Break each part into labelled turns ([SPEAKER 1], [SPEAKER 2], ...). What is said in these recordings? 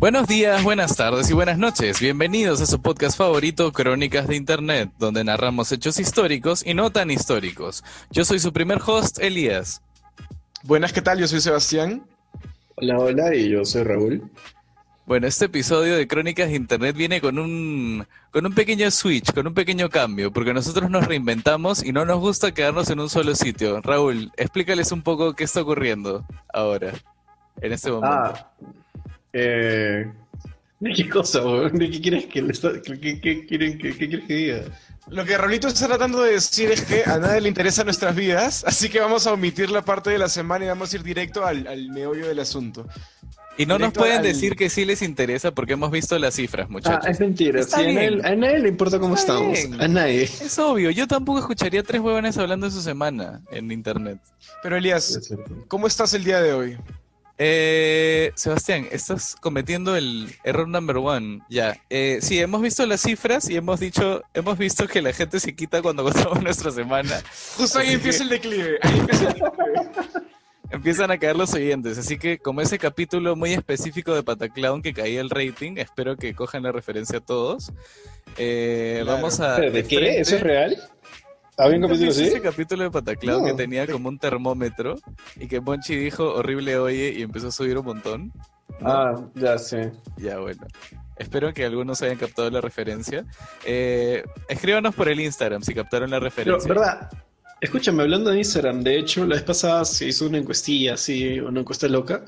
[SPEAKER 1] Buenos días, buenas tardes y buenas noches. Bienvenidos a su podcast favorito, Crónicas de Internet, donde narramos hechos históricos y no tan históricos. Yo soy su primer host, Elías.
[SPEAKER 2] Buenas, ¿qué tal? Yo soy Sebastián.
[SPEAKER 3] Hola, hola, y yo soy Raúl.
[SPEAKER 1] Bueno, este episodio de Crónicas de Internet viene con un, con un pequeño switch, con un pequeño cambio, porque nosotros nos reinventamos y no nos gusta quedarnos en un solo sitio. Raúl, explícales un poco qué está ocurriendo ahora, en este momento.
[SPEAKER 3] Ah, eh, ¿de qué cosa, weón? ¿De qué quieres que, le está- que- que- que quieren que, qué quieres que diga?
[SPEAKER 2] Lo que Raulito está tratando de decir es que a nadie le interesan nuestras vidas, así que vamos a omitir la parte de la semana y vamos a ir directo al, al meollo del asunto.
[SPEAKER 1] y no nos pueden
[SPEAKER 2] al-
[SPEAKER 1] decir que sí les interesa porque hemos visto las cifras,
[SPEAKER 3] Ah,
[SPEAKER 1] muchachos.
[SPEAKER 3] es mentira. Sí, a, nadie, a nadie le importa cómo
[SPEAKER 1] Está
[SPEAKER 3] estamos.
[SPEAKER 1] bien.
[SPEAKER 3] A nadie.
[SPEAKER 1] Es obvio, yo tampoco escucharía tres huevones hablando de su semana en internet.
[SPEAKER 2] Pero Elías, ¿cómo estás el día de hoy?
[SPEAKER 1] Eh, Sebastián, estás cometiendo el error number one. Ya. Eh, sí, hemos visto las cifras y hemos dicho, hemos visto que la gente se quita cuando contamos nuestra semana.
[SPEAKER 2] Justo ahí empieza
[SPEAKER 1] que-
[SPEAKER 2] el declive. Ahí empieza el declive.
[SPEAKER 1] Empiezan a caer los oyentes. Así que, como ese capítulo muy específico de Pataclown que caía el rating, espero que cojan la referencia todos. Eh,
[SPEAKER 2] Claro.
[SPEAKER 1] Vamos a.
[SPEAKER 3] ¿De
[SPEAKER 1] de
[SPEAKER 3] qué?
[SPEAKER 1] frente-
[SPEAKER 3] ¿Eso es real? ¿Había un
[SPEAKER 1] ¿Nunca
[SPEAKER 3] capítulo así?
[SPEAKER 1] ese capítulo de Pataclown
[SPEAKER 3] No.
[SPEAKER 1] que tenía como un termómetro y que Monchi dijo horrible oye y empezó a subir un montón? ¿No?
[SPEAKER 3] Ah, ya sé.
[SPEAKER 1] Ya, bueno. Espero que algunos hayan captado la referencia. Eh, escríbanos por el Instagram si captaron la
[SPEAKER 3] Pero,
[SPEAKER 1] referencia.
[SPEAKER 3] ¿verdad? Escúchame, hablando de Instagram, de hecho, la vez pasada se hizo una encuestilla, así, una encuesta loca,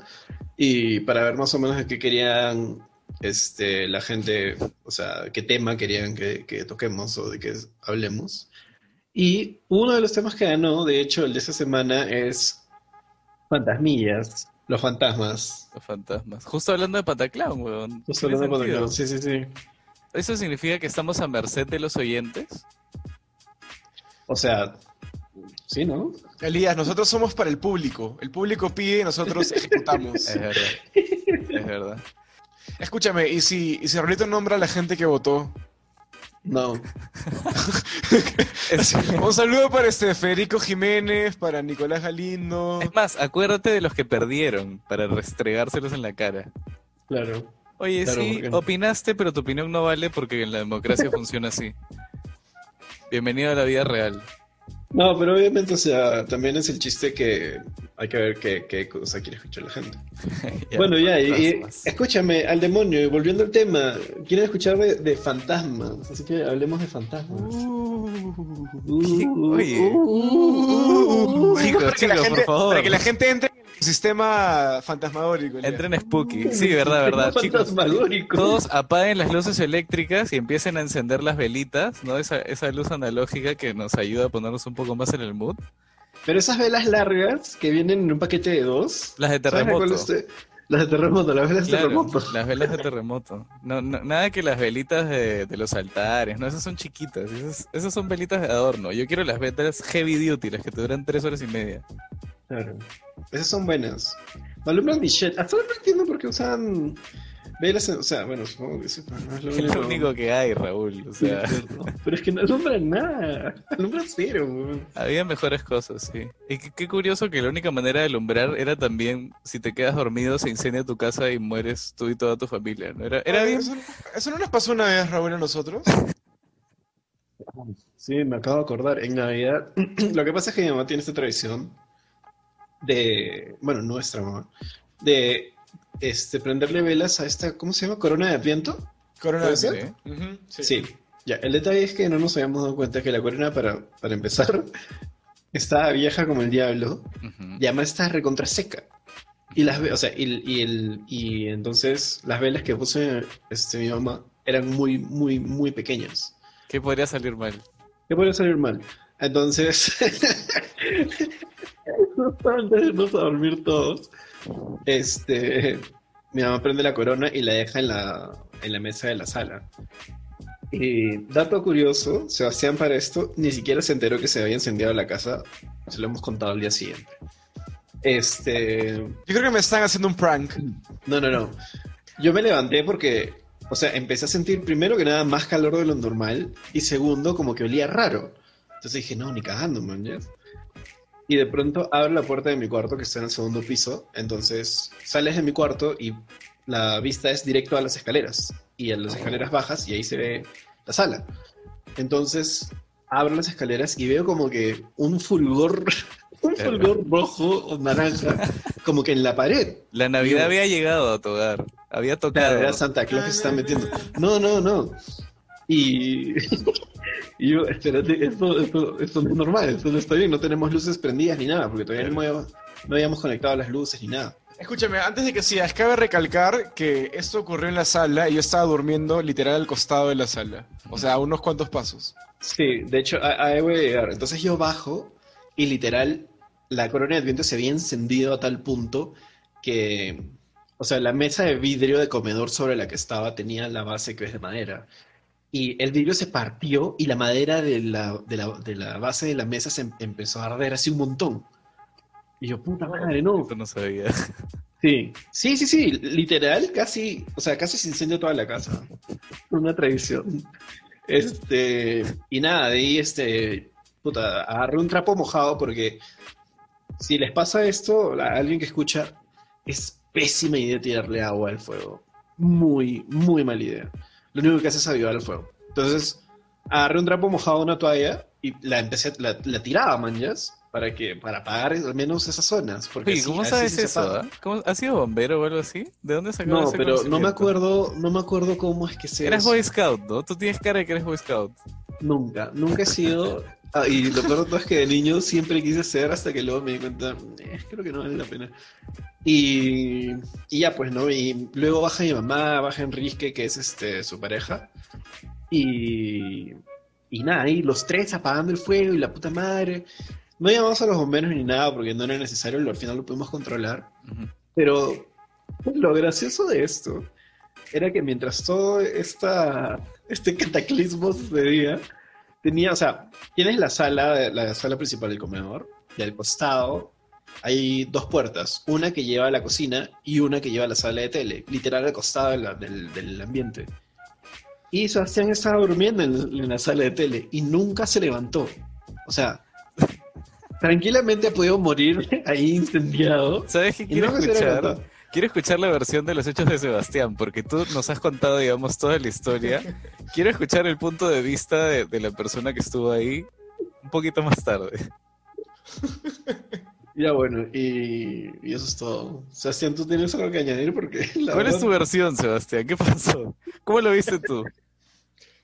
[SPEAKER 3] y para ver más o menos de qué querían este, la gente, o sea, qué tema querían que, que toquemos o de qué hablemos. Y uno de los temas que ganó, de hecho, el de esta semana es fantasmillas, los fantasmas.
[SPEAKER 1] Los fantasmas. Justo hablando de Pataclown, weón.
[SPEAKER 3] Justo hablando de. Pataclown, Sí, sí, sí.
[SPEAKER 1] ¿Eso significa que estamos a merced de los oyentes?
[SPEAKER 3] O sea, sí, ¿no?
[SPEAKER 2] Elías, nosotros somos para el público. El público pide y nosotros ejecutamos.
[SPEAKER 1] Es verdad. es verdad.
[SPEAKER 2] Escúchame, ¿y si, y si Raulito nombra a la gente que votó?
[SPEAKER 3] No.
[SPEAKER 1] Es,
[SPEAKER 2] Un saludo para este Federico Jiménez, para Nicolás Galindo.
[SPEAKER 1] es más, acuérdate de los que perdieron para restregárselos en la cara.
[SPEAKER 3] Claro.
[SPEAKER 1] Oye,
[SPEAKER 3] Claro,
[SPEAKER 1] sí, opinaste, pero tu opinión no vale porque en la democracia funciona así. Bienvenido a la vida real.
[SPEAKER 3] No, pero obviamente, o sea, también es el chiste que hay que ver qué, qué cosa quiere escuchar la gente.
[SPEAKER 1] Ya,
[SPEAKER 3] bueno, ya, y, escúchame, al demonio, y volviendo al tema, quieren escuchar de, de fantasmas, así que hablemos de fantasmas.
[SPEAKER 1] ¿Qué? Oye.
[SPEAKER 2] Uh,
[SPEAKER 1] Chicos,
[SPEAKER 2] para que la
[SPEAKER 1] chicos,
[SPEAKER 2] gente-
[SPEAKER 1] por favor.
[SPEAKER 2] Para que la gente entre sistema fantasmagórico. Elías.
[SPEAKER 1] Entren Spooky. Sí, verdad, verdad. Chicos,
[SPEAKER 3] Fantasmagórico.
[SPEAKER 1] todos apaguen las luces eléctricas y empiecen a encender las velitas, ¿no? Esa, esa luz analógica que nos ayuda a ponernos un poco más en el mood.
[SPEAKER 3] Pero esas velas largas que vienen en un paquete de dos.
[SPEAKER 1] Las de
[SPEAKER 3] ¿sabes a cuál
[SPEAKER 1] terremoto.
[SPEAKER 3] Las de terremoto, las velas de terremoto.
[SPEAKER 1] las velas de terremoto. No, no- nada que las velitas de, de los altares, no, esas son chiquitas, esas, esas son velitas de adorno. Yo quiero las velas heavy duty, las que te duran tres horas y media.
[SPEAKER 3] Claro. Esas son buenas. Alumbran Michelle. Hasta ahora no entiendo por qué usan velas. en- O sea, bueno, supongo que sí, pero no es lo
[SPEAKER 1] Es
[SPEAKER 3] único.
[SPEAKER 1] lo único que hay, Raúl. O sea,
[SPEAKER 3] Pero es que no alumbran nada. Alumbran cero. weón.
[SPEAKER 1] había mejores cosas, sí. Y qué, qué curioso que la única manera de alumbrar era también si te quedas dormido, se incendia tu casa y mueres tú y toda tu familia. ¿no? Era, era bien.
[SPEAKER 2] ¿Eso, eso no nos pasó una vez, Raúl, a nosotros?
[SPEAKER 3] Sí, me acabo de acordar. En Navidad, lo que pasa es que mi mamá tiene esta tradición de, bueno, nuestra mamá, de este, prenderle velas a esta, ¿cómo se llama? Corona de Adviento.
[SPEAKER 2] Corona
[SPEAKER 3] ¿Puede ser?
[SPEAKER 2] Ujú,
[SPEAKER 3] Sí. Ya, el detalle es que no nos habíamos dado cuenta que la corona, para, para empezar, estaba vieja como el diablo
[SPEAKER 1] Ujú.
[SPEAKER 3] y además está recontra seca. Y las o sea, y, y el, y entonces las velas que puse este, mi mamá eran muy, muy, muy pequeñas.
[SPEAKER 1] ¿Qué podría salir mal?
[SPEAKER 3] ¿Qué podría salir mal? Entonces, de irnos a dormir todos, este, mi mamá prende la corona y la deja en la, en la mesa de la sala. Y dato curioso, Sebastián para esto ni siquiera se enteró que se había encendido la casa, se lo hemos contado al día siguiente. Este,
[SPEAKER 2] Yo creo que me están haciendo un prank.
[SPEAKER 3] no, no, no. Yo me levanté porque, o sea, empecé a sentir primero que nada más calor de lo normal y segundo como que olía raro. Entonces dije, no, ni cagando, man. ¿ya? Y de pronto abro la puerta de mi cuarto que está en el segundo piso. Entonces sales de mi cuarto y la vista es directo a las escaleras y a las escaleras bajas y ahí se ve la sala. Entonces abro las escaleras y veo como que un fulgor, un fulgor rojo o naranja, como que en la pared.
[SPEAKER 1] La Navidad
[SPEAKER 3] Yo-
[SPEAKER 1] había llegado a tu hogar. Había tocado.
[SPEAKER 3] Claro, era Santa Claus que se está metiendo. No, no, no. Y, y yo, espérate, esto, esto, esto no es normal, esto no está bien, no tenemos luces prendidas ni nada, porque todavía no habíamos, no habíamos conectado las luces ni nada.
[SPEAKER 2] Escúchame, antes de que sigas, cabe recalcar que esto ocurrió en la sala y yo estaba durmiendo literal al costado de la sala. O sea, a unos cuantos pasos.
[SPEAKER 3] Sí, de hecho, ahí voy a llegar. Entonces yo bajo y literal la corona de viento se había encendido a tal punto que, o sea, la mesa de vidrio de comedor sobre la que estaba tenía la base que es de madera. Y el vidrio se partió y la madera de la, de la, de la base de la mesa se em- empezó a arder así un montón. Y yo, puta madre, no.
[SPEAKER 1] No sabía.
[SPEAKER 3] Sí, sí, sí, sí, literal, casi, o sea, casi se incendió toda la casa. Una tradición. Este, y nada, de ahí, este, puta, agarré un trapo mojado porque si les pasa esto, a alguien que escucha, es pésima idea tirarle agua al fuego. Muy, muy mala idea. Lo único que hace es avivar el fuego. Entonces, agarré un trapo mojado, una toalla, y la empecé, la, la tiraba, manjas, para que, para apagar al menos esas zonas. Porque
[SPEAKER 1] Oye,
[SPEAKER 3] así-
[SPEAKER 1] ¿cómo sabes eso?
[SPEAKER 3] apaga.
[SPEAKER 1] ah? ¿Cómo- ¿Has sido bombero o algo así? ¿De dónde sacó
[SPEAKER 3] No,
[SPEAKER 1] ese
[SPEAKER 3] pero no me acuerdo, no me acuerdo cómo es que se
[SPEAKER 1] Eres Boy Scout, ¿no? Tú tienes cara de que eres Boy Scout.
[SPEAKER 3] Nunca, nunca he sido. Ah, y lo peor de todo es que de niño siempre quise ser hasta que luego me di cuenta, eh, creo que no vale la pena. Y, y ya, pues, ¿no? Y luego baja mi mamá, baja Enrique, que es este su pareja. Y, y nada, y los tres apagando el fuego y la puta madre. No llamamos a los bomberos ni nada porque no era necesario, al final lo pudimos controlar.
[SPEAKER 1] Ujú.
[SPEAKER 3] Pero lo gracioso de esto era que mientras todo esta, este cataclismo sucedía, tenía, o sea, tienes la sala, la sala principal del comedor, y al costado hay dos puertas, una que lleva a la cocina y una que lleva a la sala de tele, literal al costado de la- del, del ambiente. Y Sebastián estaba durmiendo en, en la sala de tele y nunca se levantó. O sea, tranquilamente ha podido morir ahí incendiado.
[SPEAKER 1] ¿Sabes qué quiero
[SPEAKER 3] se
[SPEAKER 1] escuchar? Quiero escuchar la versión de los hechos de Sebastián, porque tú nos has contado, digamos, toda la historia. Quiero escuchar el punto de vista de, de la persona que estuvo ahí un poquito más tarde.
[SPEAKER 3] Ya bueno, y, y eso es todo. Sebastián, ¿tú tienes algo que añadir? Porque la
[SPEAKER 1] ¿Cuál es
[SPEAKER 3] verdad-
[SPEAKER 1] tu versión, Sebastián? ¿Qué pasó? ¿Cómo lo viste tú?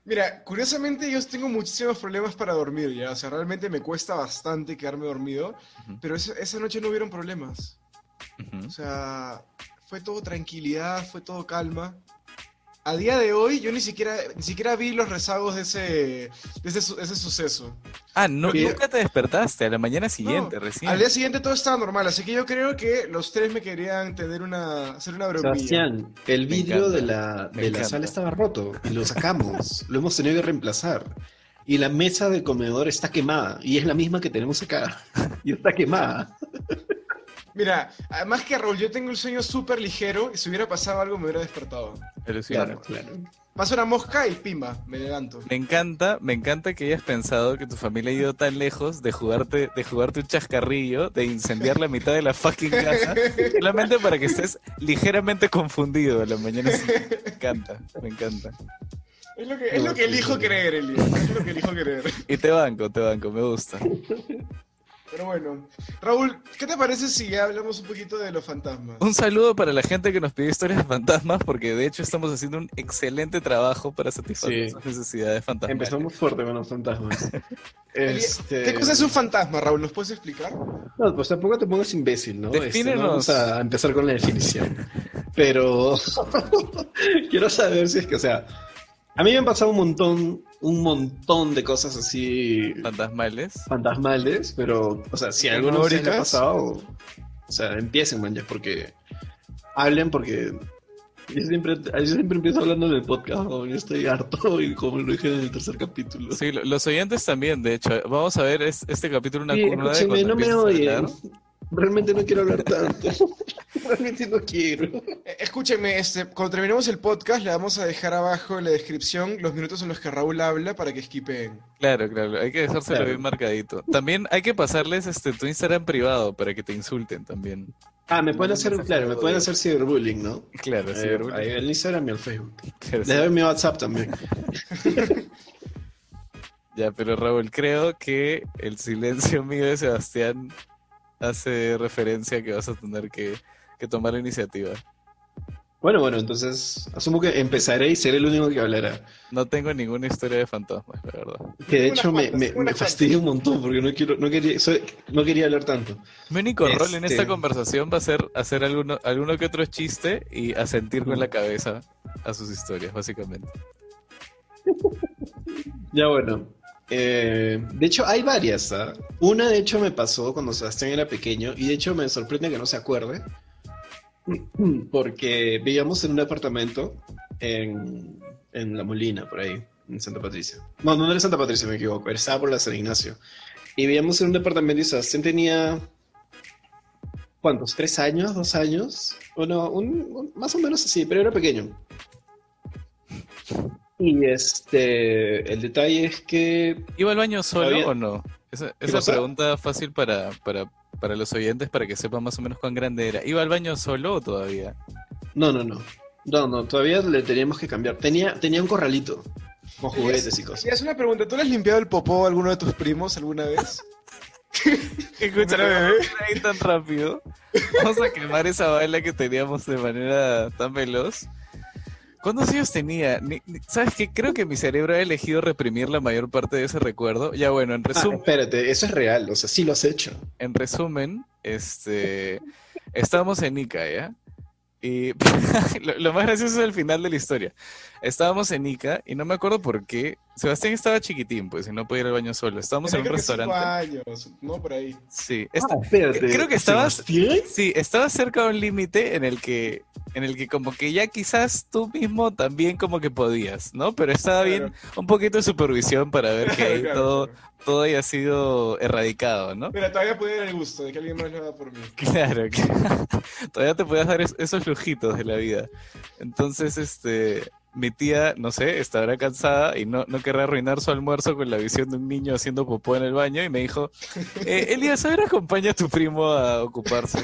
[SPEAKER 2] Mira, curiosamente yo tengo muchísimos problemas para dormir ya. O sea, realmente me cuesta bastante quedarme dormido. Pero esa, esa noche no hubieron problemas.
[SPEAKER 1] Ujú.
[SPEAKER 2] O sea, fue todo tranquilidad, fue todo calma. A día de hoy yo ni siquiera, ni siquiera vi los rezagos de ese, de ese, su- ese suceso.
[SPEAKER 1] Ah, no,
[SPEAKER 3] ¿Qué?
[SPEAKER 1] nunca te despertaste, a la mañana siguiente,
[SPEAKER 2] No,
[SPEAKER 1] recién.
[SPEAKER 2] Al día siguiente todo estaba normal, así que yo creo que los tres me querían tener una, hacer una bromilla.
[SPEAKER 3] Sebastián, el vidrio de la, de la sala estaba roto y lo sacamos. lo hemos tenido que reemplazar. Y la mesa del comedor está quemada y es la misma que tenemos acá. Y está quemada.
[SPEAKER 2] Mira, además que Raúl, yo tengo el sueño súper ligero y si hubiera pasado algo me hubiera despertado.
[SPEAKER 1] Alucinante.
[SPEAKER 3] Claro, claro.
[SPEAKER 2] Pasa una mosca y pimba, me levanto.
[SPEAKER 1] Me encanta, me encanta que hayas pensado que tu familia ha ido tan lejos de jugarte, de jugarte un chascarrillo, de incendiar la mitad de la fucking casa, solamente para que estés ligeramente confundido a la mañana siguiente. Me encanta, me encanta.
[SPEAKER 2] Es lo que, es lo que
[SPEAKER 3] sí,
[SPEAKER 2] elijo
[SPEAKER 3] sí.
[SPEAKER 2] creer, Elio. Es lo que elijo creer.
[SPEAKER 1] Y te banco, te banco, me gusta.
[SPEAKER 2] Pero bueno, Raúl, ¿qué te parece si ya hablamos un poquito de los fantasmas?
[SPEAKER 1] Un saludo para la gente que nos pidió historias de fantasmas, porque de hecho estamos haciendo un excelente trabajo para satisfacer
[SPEAKER 3] Sí.
[SPEAKER 1] sus necesidades fantasmales.
[SPEAKER 3] Empezamos fuerte con los fantasmas. Este-
[SPEAKER 2] ¿Qué cosa es un fantasma, Raúl? ¿Nos puedes explicar?
[SPEAKER 3] No, pues tampoco te pongas imbécil, ¿no? Este, no vamos a empezar con la definición. Pero quiero saber si es que, o sea, a mí me han pasado un montón, un montón de cosas así
[SPEAKER 1] Fantasmales.
[SPEAKER 3] fantasmales, pero, o sea, si a alguno de le ha pasado, o sea, empiecen, man, ya, porque hablen, porque yo siempre, yo siempre empiezo hablando en el podcast, ¿no? yo estoy harto, y como lo dije en el tercer capítulo.
[SPEAKER 1] Sí, lo- los oyentes también, de hecho. Vamos a ver es- este capítulo una
[SPEAKER 3] Sí,
[SPEAKER 1] curva de
[SPEAKER 3] no me
[SPEAKER 1] hablar.
[SPEAKER 3] Realmente no quiero hablar tanto. Realmente no quiero.
[SPEAKER 2] Eh, Escúcheme, este, cuando terminemos el podcast, le vamos a dejar abajo en la descripción los minutos en los que Raúl habla para que skipeen.
[SPEAKER 1] Claro, claro, hay que dejárselo
[SPEAKER 3] Claro.
[SPEAKER 1] bien marcadito. También hay que pasarles este tu Instagram privado para que te insulten también.
[SPEAKER 3] Ah, me pueden hacer, claro, me
[SPEAKER 1] de
[SPEAKER 3] pueden hacer ciberbullying, ¿no?
[SPEAKER 1] Claro,
[SPEAKER 3] Eh,
[SPEAKER 1] orgullo.
[SPEAKER 3] ahí el Instagram y el Facebook.
[SPEAKER 1] Claro,
[SPEAKER 3] Les
[SPEAKER 1] sí.
[SPEAKER 3] doy mi WhatsApp también.
[SPEAKER 1] Ya, pero Raúl, creo que el silencio mío de Sebastián hace referencia a que vas a tener que, que tomar la iniciativa.
[SPEAKER 3] Bueno, bueno, entonces asumo que empezaré y seré el único que hablará.
[SPEAKER 1] No tengo ninguna historia de fantasmas, la verdad.
[SPEAKER 3] Que de hecho me,
[SPEAKER 2] cuantas,
[SPEAKER 3] me, me
[SPEAKER 2] unas
[SPEAKER 3] fastidia un montón porque no quiero, no quería, soy- no quería hablar tanto.
[SPEAKER 1] Mi único rol en
[SPEAKER 3] Este-
[SPEAKER 1] esta conversación va a ser hacer alguno, alguno que otro chiste y asentir con la cabeza a sus historias, básicamente.
[SPEAKER 3] Ya bueno. eh, de hecho, hay varias. ¿ah? Una, de hecho, me pasó cuando Sebastián era pequeño y de hecho me sorprende que no se acuerde. Porque vivíamos en un apartamento en, en La Molina, por ahí, en Santa Patricia. No, no era Santa Patricia, me equivoco. Estaba por la San Ignacio. Y vivíamos en un departamento y Sebastián tenía. ¿Cuántos? ¿Tres años? ¿Dos años? O no, un- un- más o menos así, pero era pequeño. Y este, el detalle es que
[SPEAKER 1] ¿Iba al baño solo o no? Esa, esa pregunta fácil para, para, para los oyentes para que sepan más o menos cuán grande era. ¿Iba al baño solo o todavía?
[SPEAKER 3] no, no, no, no, no, todavía le teníamos que cambiar. Tenía, tenía un corralito con juguetes y cosas.
[SPEAKER 2] Y es una pregunta, ¿tú le has limpiado el popó a alguno de tus primos alguna vez?
[SPEAKER 1] Escúchame,
[SPEAKER 2] bebé.
[SPEAKER 1] vamos a ir tan rápido. Vamos a quemar esa baila que teníamos de manera tan veloz. ¿Cuántos años tenía? Ni- ni- ¿Sabes qué? Creo que mi cerebro ha elegido reprimir la mayor parte de ese recuerdo. Ya bueno, en
[SPEAKER 3] Ah,
[SPEAKER 1] resumen,
[SPEAKER 3] espérate, eso es real, o sea, sí lo has hecho.
[SPEAKER 1] en resumen, este, estábamos en Ica, ¿ya? Y lo, lo más gracioso es el final de la historia. Estábamos en Ica y no me acuerdo por qué. Sebastián estaba chiquitín, pues, y no podía ir al baño solo. Estábamos en un restaurante.
[SPEAKER 2] años, no por ahí.
[SPEAKER 1] Sí,
[SPEAKER 3] Ah, espérate.
[SPEAKER 1] creo que estabas-. Sí, estaba cerca de un límite en el que, en el que como que ya quizás tú mismo también como que podías, ¿no? Pero estaba bien un poquito de supervisión para ver que ahí
[SPEAKER 2] Claro,
[SPEAKER 1] todo,
[SPEAKER 2] claro.
[SPEAKER 1] todo haya sido erradicado, ¿no?
[SPEAKER 2] Mira, todavía puede dar el gusto de que alguien más lo haga por mí.
[SPEAKER 1] Claro, que todavía te podías dar es- esos lujitos de la vida. Entonces, este, mi tía, no sé, estará cansada y no, no querrá arruinar su almuerzo con la visión de un niño haciendo popó en el baño y me dijo, eh, Elías, a ver, acompaña a tu primo a ocuparse.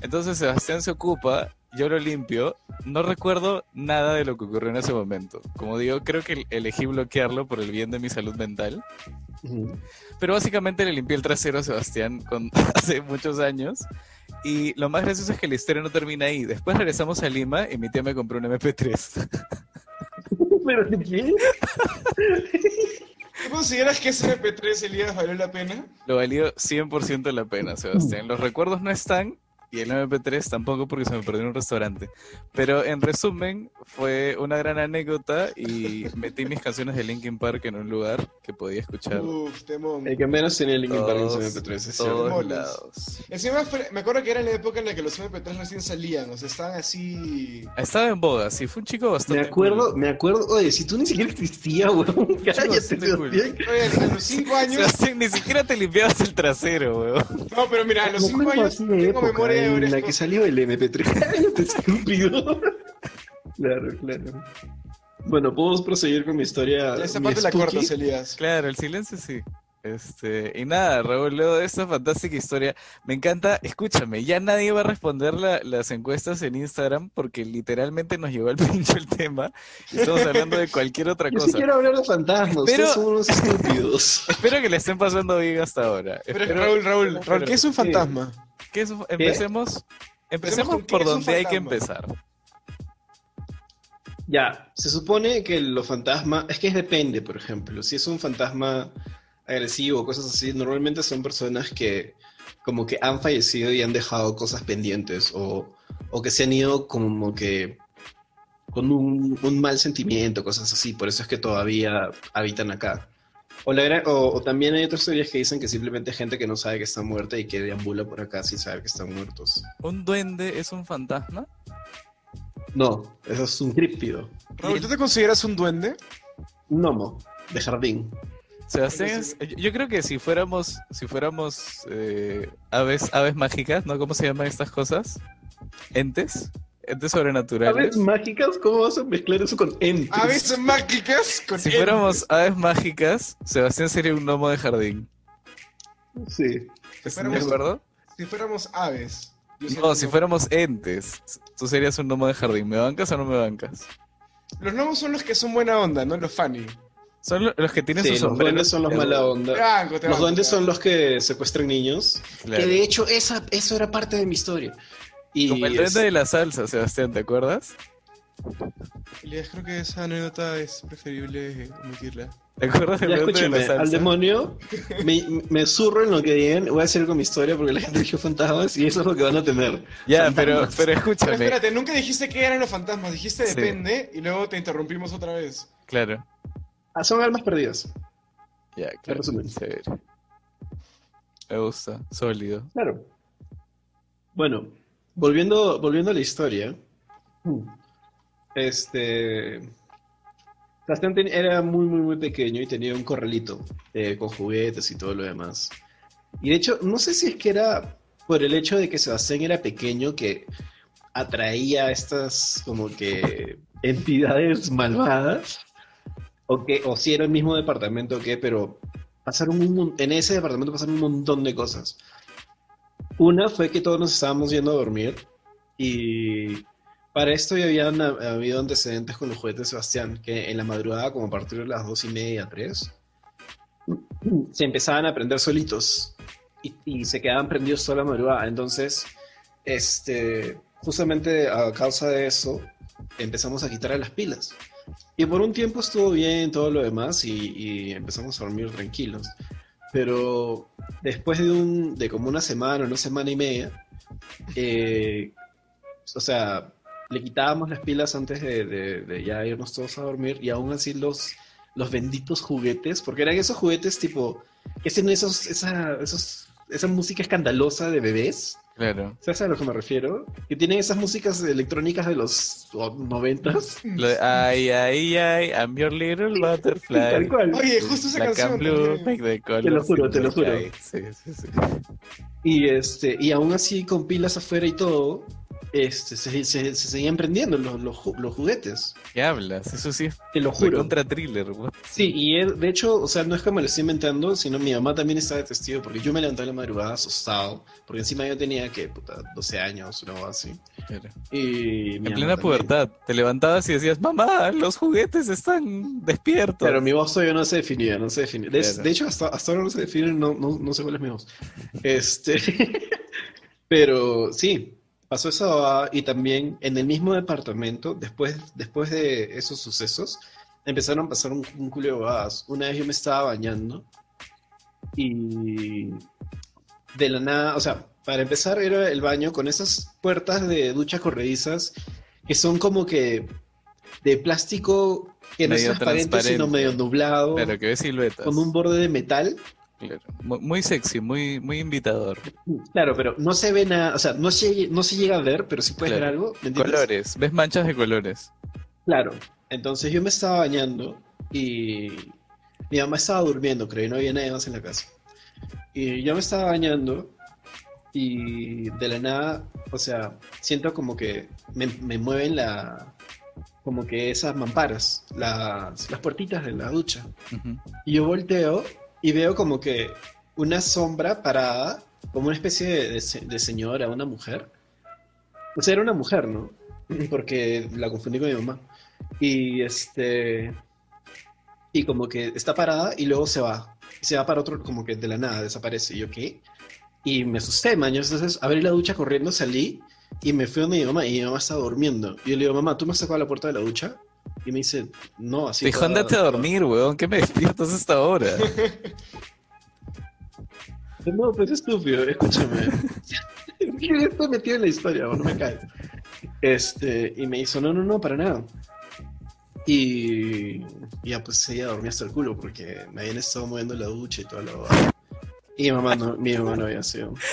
[SPEAKER 1] Entonces Sebastián se ocupa, yo lo limpio, no recuerdo nada de lo que ocurrió en ese momento. Como digo, creo que elegí bloquearlo por el bien de mi salud mental. Pero básicamente le limpié el trasero a Sebastián con, hace muchos años. Y lo más gracioso es que la historia no termina ahí. Después regresamos a Lima y mi tía me compró un MP3.
[SPEAKER 3] ¿Pero de qué?
[SPEAKER 2] ¿Tú consideras que ese MP3 Elías valió la pena?
[SPEAKER 1] Lo valió 100% la pena, Sebastián. Los recuerdos no están y el MP3 tampoco porque se me perdió en un restaurante. Pero en resumen, fue una gran anécdota y metí mis canciones de Linkin Park en un lugar que podía escuchar
[SPEAKER 2] Uf, temón.
[SPEAKER 3] El que menos tenía Linkin Park en su
[SPEAKER 1] Todos-
[SPEAKER 3] MP3, es
[SPEAKER 1] todos lados.
[SPEAKER 2] Encima, me acuerdo que era la época en la que los MP3 recién salían, o sea, estaban así...
[SPEAKER 1] Estaba en boda, sí, fue un chico bastante
[SPEAKER 3] Me acuerdo,
[SPEAKER 1] cool.
[SPEAKER 3] me acuerdo, oye, si tú ni siquiera existías, weón, cállate,
[SPEAKER 1] cool.
[SPEAKER 2] Oye, a los 5 años...
[SPEAKER 1] Sebastián, ni siquiera te limpiabas el trasero, weón.
[SPEAKER 2] No, pero mira, a los
[SPEAKER 3] Me
[SPEAKER 2] 5
[SPEAKER 3] acuerdo
[SPEAKER 2] años tengo memoria
[SPEAKER 3] en la que salió el MP3. Cállate, estúpido. claro, claro. Bueno, podemos proseguir con mi historia.
[SPEAKER 2] Esa parte la cortas, Elías.
[SPEAKER 1] Claro, el silencio sí. Este, y nada, Raúl, luego de esta fantástica historia, me encanta, escúchame, ya nadie va a responder la- las encuestas en Instagram porque literalmente nos llegó al pincho el tema y estamos hablando de cualquier otra
[SPEAKER 3] Yo sí
[SPEAKER 1] cosa.
[SPEAKER 3] quiero hablar de fantasmas,
[SPEAKER 1] Pero-
[SPEAKER 3] son unos estúpidos.
[SPEAKER 1] Espero que le estén pasando bien hasta ahora.
[SPEAKER 2] Pero
[SPEAKER 1] Espero-
[SPEAKER 2] Raúl, Raúl, Raúl, ¿qué es un
[SPEAKER 3] sí.
[SPEAKER 1] Empecemos, empecemos
[SPEAKER 2] qué
[SPEAKER 1] por donde hay que empezar.
[SPEAKER 3] Ya, se supone que los fantasmas, es que depende, por ejemplo, si es un fantasma agresivo o cosas así, normalmente son personas que como que han fallecido y han dejado cosas pendientes o, o que se han ido como que con un, un mal sentimiento, cosas así, por eso es que todavía habitan acá. O, la gra- o, o también hay otras teorías que dicen que simplemente hay gente que no sabe que está muerta y que deambula por acá sin saber que están muertos.
[SPEAKER 1] ¿Un duende es un fantasma?
[SPEAKER 3] No, eso es un críptido.
[SPEAKER 2] Raúl, ¿tú te consideras un duende?
[SPEAKER 3] Un gnomo de jardín.
[SPEAKER 1] Sebastián, yo creo que si fuéramos, si fuéramos eh, aves, aves mágicas, ¿no? ¿Cómo se llaman estas cosas? Entes, entes sobrenaturales.
[SPEAKER 3] ¿Aves mágicas? ¿Cómo vas a mezclar eso con entes?
[SPEAKER 2] Aves mágicas con
[SPEAKER 1] Si
[SPEAKER 2] entes.
[SPEAKER 1] fuéramos aves mágicas, Sebastián sería un gnomo de jardín.
[SPEAKER 3] Sí.
[SPEAKER 1] ¿Estás de acuerdo?
[SPEAKER 2] Si fuéramos aves.
[SPEAKER 1] No, si fuéramos entes, tú serías un gnomo de jardín. ¿Me bancas o no me bancas?
[SPEAKER 2] Los gnomos son los que son buena onda, no los funny.
[SPEAKER 1] Son lo- los que tienen
[SPEAKER 3] Sí,
[SPEAKER 1] sus
[SPEAKER 3] los
[SPEAKER 1] sombreros.
[SPEAKER 3] duendes son los
[SPEAKER 1] de-
[SPEAKER 3] mala onda. Los duendes son los que secuestran niños.
[SPEAKER 1] Claro.
[SPEAKER 3] Que de hecho esa, eso era parte de mi historia. Y
[SPEAKER 1] Como el
[SPEAKER 3] es-
[SPEAKER 1] de la salsa, Sebastián, ¿te acuerdas?
[SPEAKER 2] Creo que esa anécdota es preferible omitirla.
[SPEAKER 1] ¿Te acuerdas del de la salsa?
[SPEAKER 3] al demonio me, me zurro en lo que digan, voy a hacer con mi historia porque la gente dijo fantasmas y eso es lo que van a tener.
[SPEAKER 1] Ya, pero,
[SPEAKER 3] Fantasmas.
[SPEAKER 1] pero
[SPEAKER 2] Pero
[SPEAKER 1] escúchame.
[SPEAKER 2] espérate, nunca dijiste que eran los fantasmas, dijiste
[SPEAKER 1] Sí.
[SPEAKER 2] depende y luego te interrumpimos otra vez.
[SPEAKER 1] Claro.
[SPEAKER 3] Ah, son almas perdidas.
[SPEAKER 1] Ya, claro. Me gusta, sólido.
[SPEAKER 3] Claro. Bueno, volviendo, volviendo a la historia. Este. Sebastián ten- era muy, muy, muy pequeño y tenía un corralito eh, con juguetes y todo lo demás. Y de hecho, no sé si es que era por el hecho de que Sebastián era pequeño que atraía a estas como que entidades malvadas. O, que, o si era el mismo departamento o qué, pero pasaron un, en ese departamento pasaron un montón de cosas. Una fue que todos nos estábamos yendo a dormir y para esto ya habían ha- habido antecedentes con los juguetes Sebastián, que en la madrugada, como a partir de las dos y media, tres, se empezaban a prender solitos y, se quedaban prendidos toda la madrugada. Entonces, este, justamente a causa de eso, empezamos a quitarle las pilas. Y por un tiempo estuvo bien todo lo demás y empezamos a dormir tranquilos. Pero después de, un, de como una semana, una semana y media, eh, o sea, le quitábamos las pilas antes de, ya irnos todos a dormir y aún así los, los benditos juguetes, porque eran esos juguetes tipo, que tienen esa, esa música escandalosa de bebés.
[SPEAKER 1] Claro.
[SPEAKER 3] ¿Sabes a lo que me refiero? Que tienen esas músicas electrónicas de los noventas.
[SPEAKER 1] Ay, ay, ay, I'm your little
[SPEAKER 3] Tal
[SPEAKER 1] butterfly.
[SPEAKER 3] cual.
[SPEAKER 2] Oye, justo esa
[SPEAKER 1] Black
[SPEAKER 2] canción.
[SPEAKER 1] and blue,
[SPEAKER 2] también.
[SPEAKER 1] make the colors
[SPEAKER 3] Te lo juro, te lo juro.
[SPEAKER 1] Sí, sí, sí.
[SPEAKER 3] Y este, y aún así con pilas afuera y todo, este, se, se- se seguían prendiendo los, los, los juguetes.
[SPEAKER 1] ¿Qué hablas? Eso sí es
[SPEAKER 3] Te lo juro.
[SPEAKER 1] contra thriller. what?
[SPEAKER 3] Sí, y él- de hecho, o sea, no es que me lo esté inventando, sino mi mamá también está de testigo, porque yo me levanté en la madrugada asustado, porque encima yo tenía, que puta, 12 años, una cosa así.
[SPEAKER 1] Claro.
[SPEAKER 3] Y
[SPEAKER 1] En plena pubertad, te levantabas y decías, mamá, los juguetes están despiertos.
[SPEAKER 3] Pero mi voz todavía no se definía, no se definía. De,
[SPEAKER 1] Claro.
[SPEAKER 3] de hecho, hasta, hasta ahora no se define, no, no, no sé cuál es mi voz. Este, pero sí, pasó eso ah, y también en el mismo departamento, después, después de esos sucesos, empezaron a pasar un, un culo. Una vez yo me estaba bañando y de la nada, o sea, para empezar era el baño con esas puertas de ducha corredizas que son como que de plástico que no es
[SPEAKER 1] Medio
[SPEAKER 3] transparente, sino medio nublado,
[SPEAKER 1] Claro, que ves siluetas.
[SPEAKER 3] con un borde de metal.
[SPEAKER 1] Claro. Muy, muy sexy, muy, muy invitador.
[SPEAKER 3] Claro, pero no se ve nada, o sea, no se, no se llega a ver, pero sí puedes
[SPEAKER 1] Claro.
[SPEAKER 3] ver algo. ¿me?
[SPEAKER 1] Colores, ves manchas de colores.
[SPEAKER 3] Claro. Entonces yo me estaba bañando y mi mamá estaba durmiendo, creo, y no había nadie más en la casa. Y yo me estaba bañando y de la nada, o sea, siento como que me, me mueven la, como que esas mamparas, las, las puertitas de la ducha.
[SPEAKER 1] Ujú.
[SPEAKER 3] Y yo volteo y veo como que una sombra parada, como una especie de, de de señora, una mujer. O sea, era una mujer, ¿no? Porque la confundí con mi mamá. Y este. Y como que está parada y luego se va. Se va para otro, como que de la nada desaparece. Y yo, ¿qué? Y me asusté, man. Entonces abrí la ducha corriendo, salí y me fui donde mi mamá. Y mi mamá estaba durmiendo. Y yo le digo, mamá, ¿tú me has sacado a la puerta de la ducha? Y me dice, no, así.
[SPEAKER 1] Dijo, andate a dormir, weón, ¿qué me despiertas a esta hora?
[SPEAKER 3] No, pues estúpido, escúchame. ¿Qué estoy metido en la historia? No me caes. Este, y me hizo, no, no, no, para nada. Y ya pues ella dormía hasta el culo porque me habían estado moviendo la ducha y toda la. Y mi mamá no, mi mamá no había sido.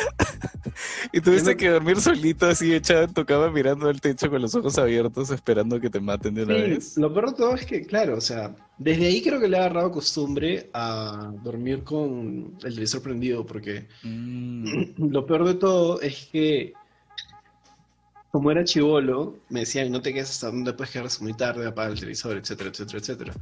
[SPEAKER 1] Y tuviste
[SPEAKER 3] no-
[SPEAKER 1] que dormir solito así echado en tu cama mirando al techo con los ojos abiertos esperando que te maten de una
[SPEAKER 3] Sí,
[SPEAKER 1] vez.
[SPEAKER 3] lo peor de todo es que, claro, o sea, desde ahí creo que le he agarrado costumbre a dormir con el televisor prendido porque
[SPEAKER 1] Mm,
[SPEAKER 3] Lo peor de todo es que, como era chivolo, me decían, no te quedes hasta donde puedes quedar hasta muy tarde, apaga el televisor, etcétera, etcétera, etcétera.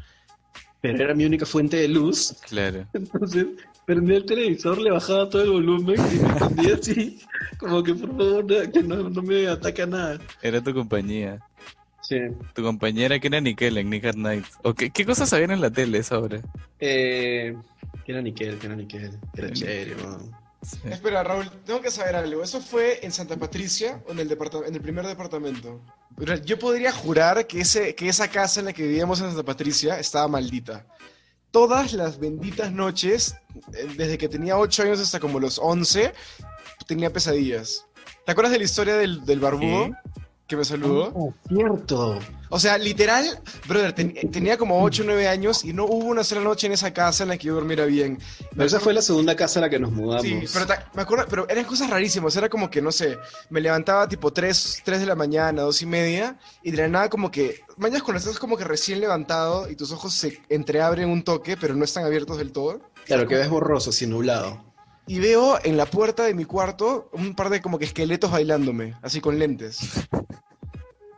[SPEAKER 3] pero era mi única fuente de luz.
[SPEAKER 1] Claro.
[SPEAKER 3] Entonces, prendía el televisor, le bajaba todo el volumen y me escondía así, como que por favor, que no, no me ataca nada.
[SPEAKER 1] Era tu compañía.
[SPEAKER 3] Sí.
[SPEAKER 1] Tu compañera que era Nickel en Nick at Night. ¿O qué, qué cosas habían en la tele esa hora?
[SPEAKER 3] Eh, que era Nickel, que era Nickel. Era chévere, man.
[SPEAKER 1] Sí.
[SPEAKER 2] Espera, Raúl, tengo que saber algo. ¿Eso fue en Santa Patricia o en el, departa- en el primer departamento? Yo podría jurar que, ese, que esa casa en la que vivíamos en Santa Patricia estaba maldita. Todas las benditas noches, eh, desde que tenía 8 años hasta como los 11, tenía pesadillas. ¿Te acuerdas de la historia del, del barbudo. Que me saludó?
[SPEAKER 3] Oh, cierto.
[SPEAKER 2] O sea, literal, brother, ten- tenía como 8 o 9 años y no hubo una sola noche en esa casa en la que yo durmiera bien.
[SPEAKER 3] Pero esa fue la segunda casa a la que nos mudamos.
[SPEAKER 2] Sí, pero me acuerdo, pero eran cosas rarísimas. Era como que, no sé, me levantaba tipo 3, 3 de la mañana, 2 y media, y de la nada como que, mañana cuando estás como que recién levantado y tus ojos se entreabren un toque, pero no están abiertos del todo.
[SPEAKER 3] Claro, que ves borroso, así nublado.
[SPEAKER 2] Y veo en la puerta de mi cuarto un par de como que esqueletos bailándome, así con lentes.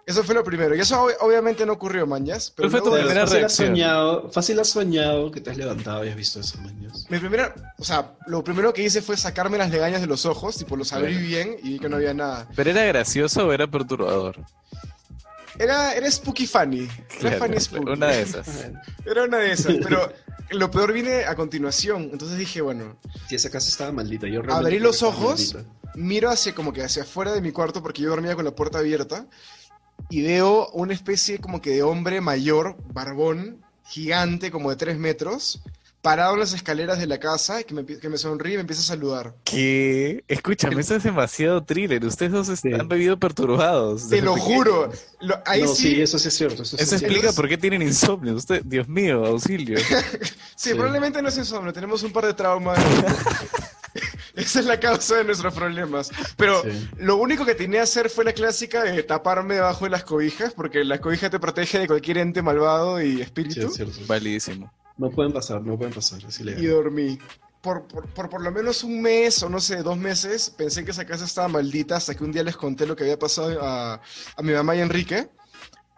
[SPEAKER 2] Eso fue lo primero. Y eso ob- obviamente no ocurrió, mañas. Pero
[SPEAKER 1] ¿Cuál fue tu primera
[SPEAKER 3] fácil has
[SPEAKER 1] reacción?
[SPEAKER 3] soñado, fácil has soñado que te has levantado y has visto esos maños.
[SPEAKER 2] Mi primera, o sea, lo primero que hice fue sacarme las legañas de los ojos, tipo los abrí bien y vi que no había nada.
[SPEAKER 1] ¿Pero era gracioso o era perturbador?
[SPEAKER 2] Era, era Spooky Funny. Era
[SPEAKER 1] Claro,
[SPEAKER 2] Funny Spooky.
[SPEAKER 1] una de esas.
[SPEAKER 2] Era una de esas, pero lo peor viene a continuación. Entonces dije, bueno,
[SPEAKER 3] Sí, esa casa estaba maldita. Yo realmente
[SPEAKER 2] abrí los ojos,
[SPEAKER 3] maldita.
[SPEAKER 2] miro hacia como que hacia afuera de mi cuarto porque yo dormía con la puerta abierta y veo una especie como que de hombre mayor, barbón, gigante, como de tres metros, parado en las escaleras de la casa que me, que me sonríe y me empieza a saludar.
[SPEAKER 1] ¿Qué? Escúchame, eso es demasiado thriller. Ustedes dos
[SPEAKER 3] Sí.
[SPEAKER 1] han bebido perturbados.
[SPEAKER 2] Te lo
[SPEAKER 1] pequeños.
[SPEAKER 2] juro. Lo- ahí
[SPEAKER 3] no,
[SPEAKER 2] sí,
[SPEAKER 3] sí, eso sí es cierto. Eso, sí
[SPEAKER 1] Eso
[SPEAKER 3] es
[SPEAKER 1] explica
[SPEAKER 3] cierto.
[SPEAKER 1] por qué tienen insomnio. Usted, Dios mío, auxilio.
[SPEAKER 2] sí,
[SPEAKER 3] sí.
[SPEAKER 2] probablemente no es insomnio, tenemos un par de traumas. Esa es la causa de nuestros problemas. Pero
[SPEAKER 3] Sí.
[SPEAKER 2] Lo único que tenía que hacer fue la clásica de taparme debajo de las cobijas, porque la cobija te protege de cualquier ente malvado y
[SPEAKER 3] Sí,
[SPEAKER 2] espíritu.
[SPEAKER 3] es cierto.
[SPEAKER 1] Validísimo.
[SPEAKER 3] No pueden pasar, no pueden pasar. Es
[SPEAKER 2] y
[SPEAKER 3] ilegal.
[SPEAKER 2] dormí. Por por, por por lo menos un mes o no sé, dos meses, pensé que esa casa estaba maldita hasta que un día les conté lo que había pasado a, a mi mamá y Enrique.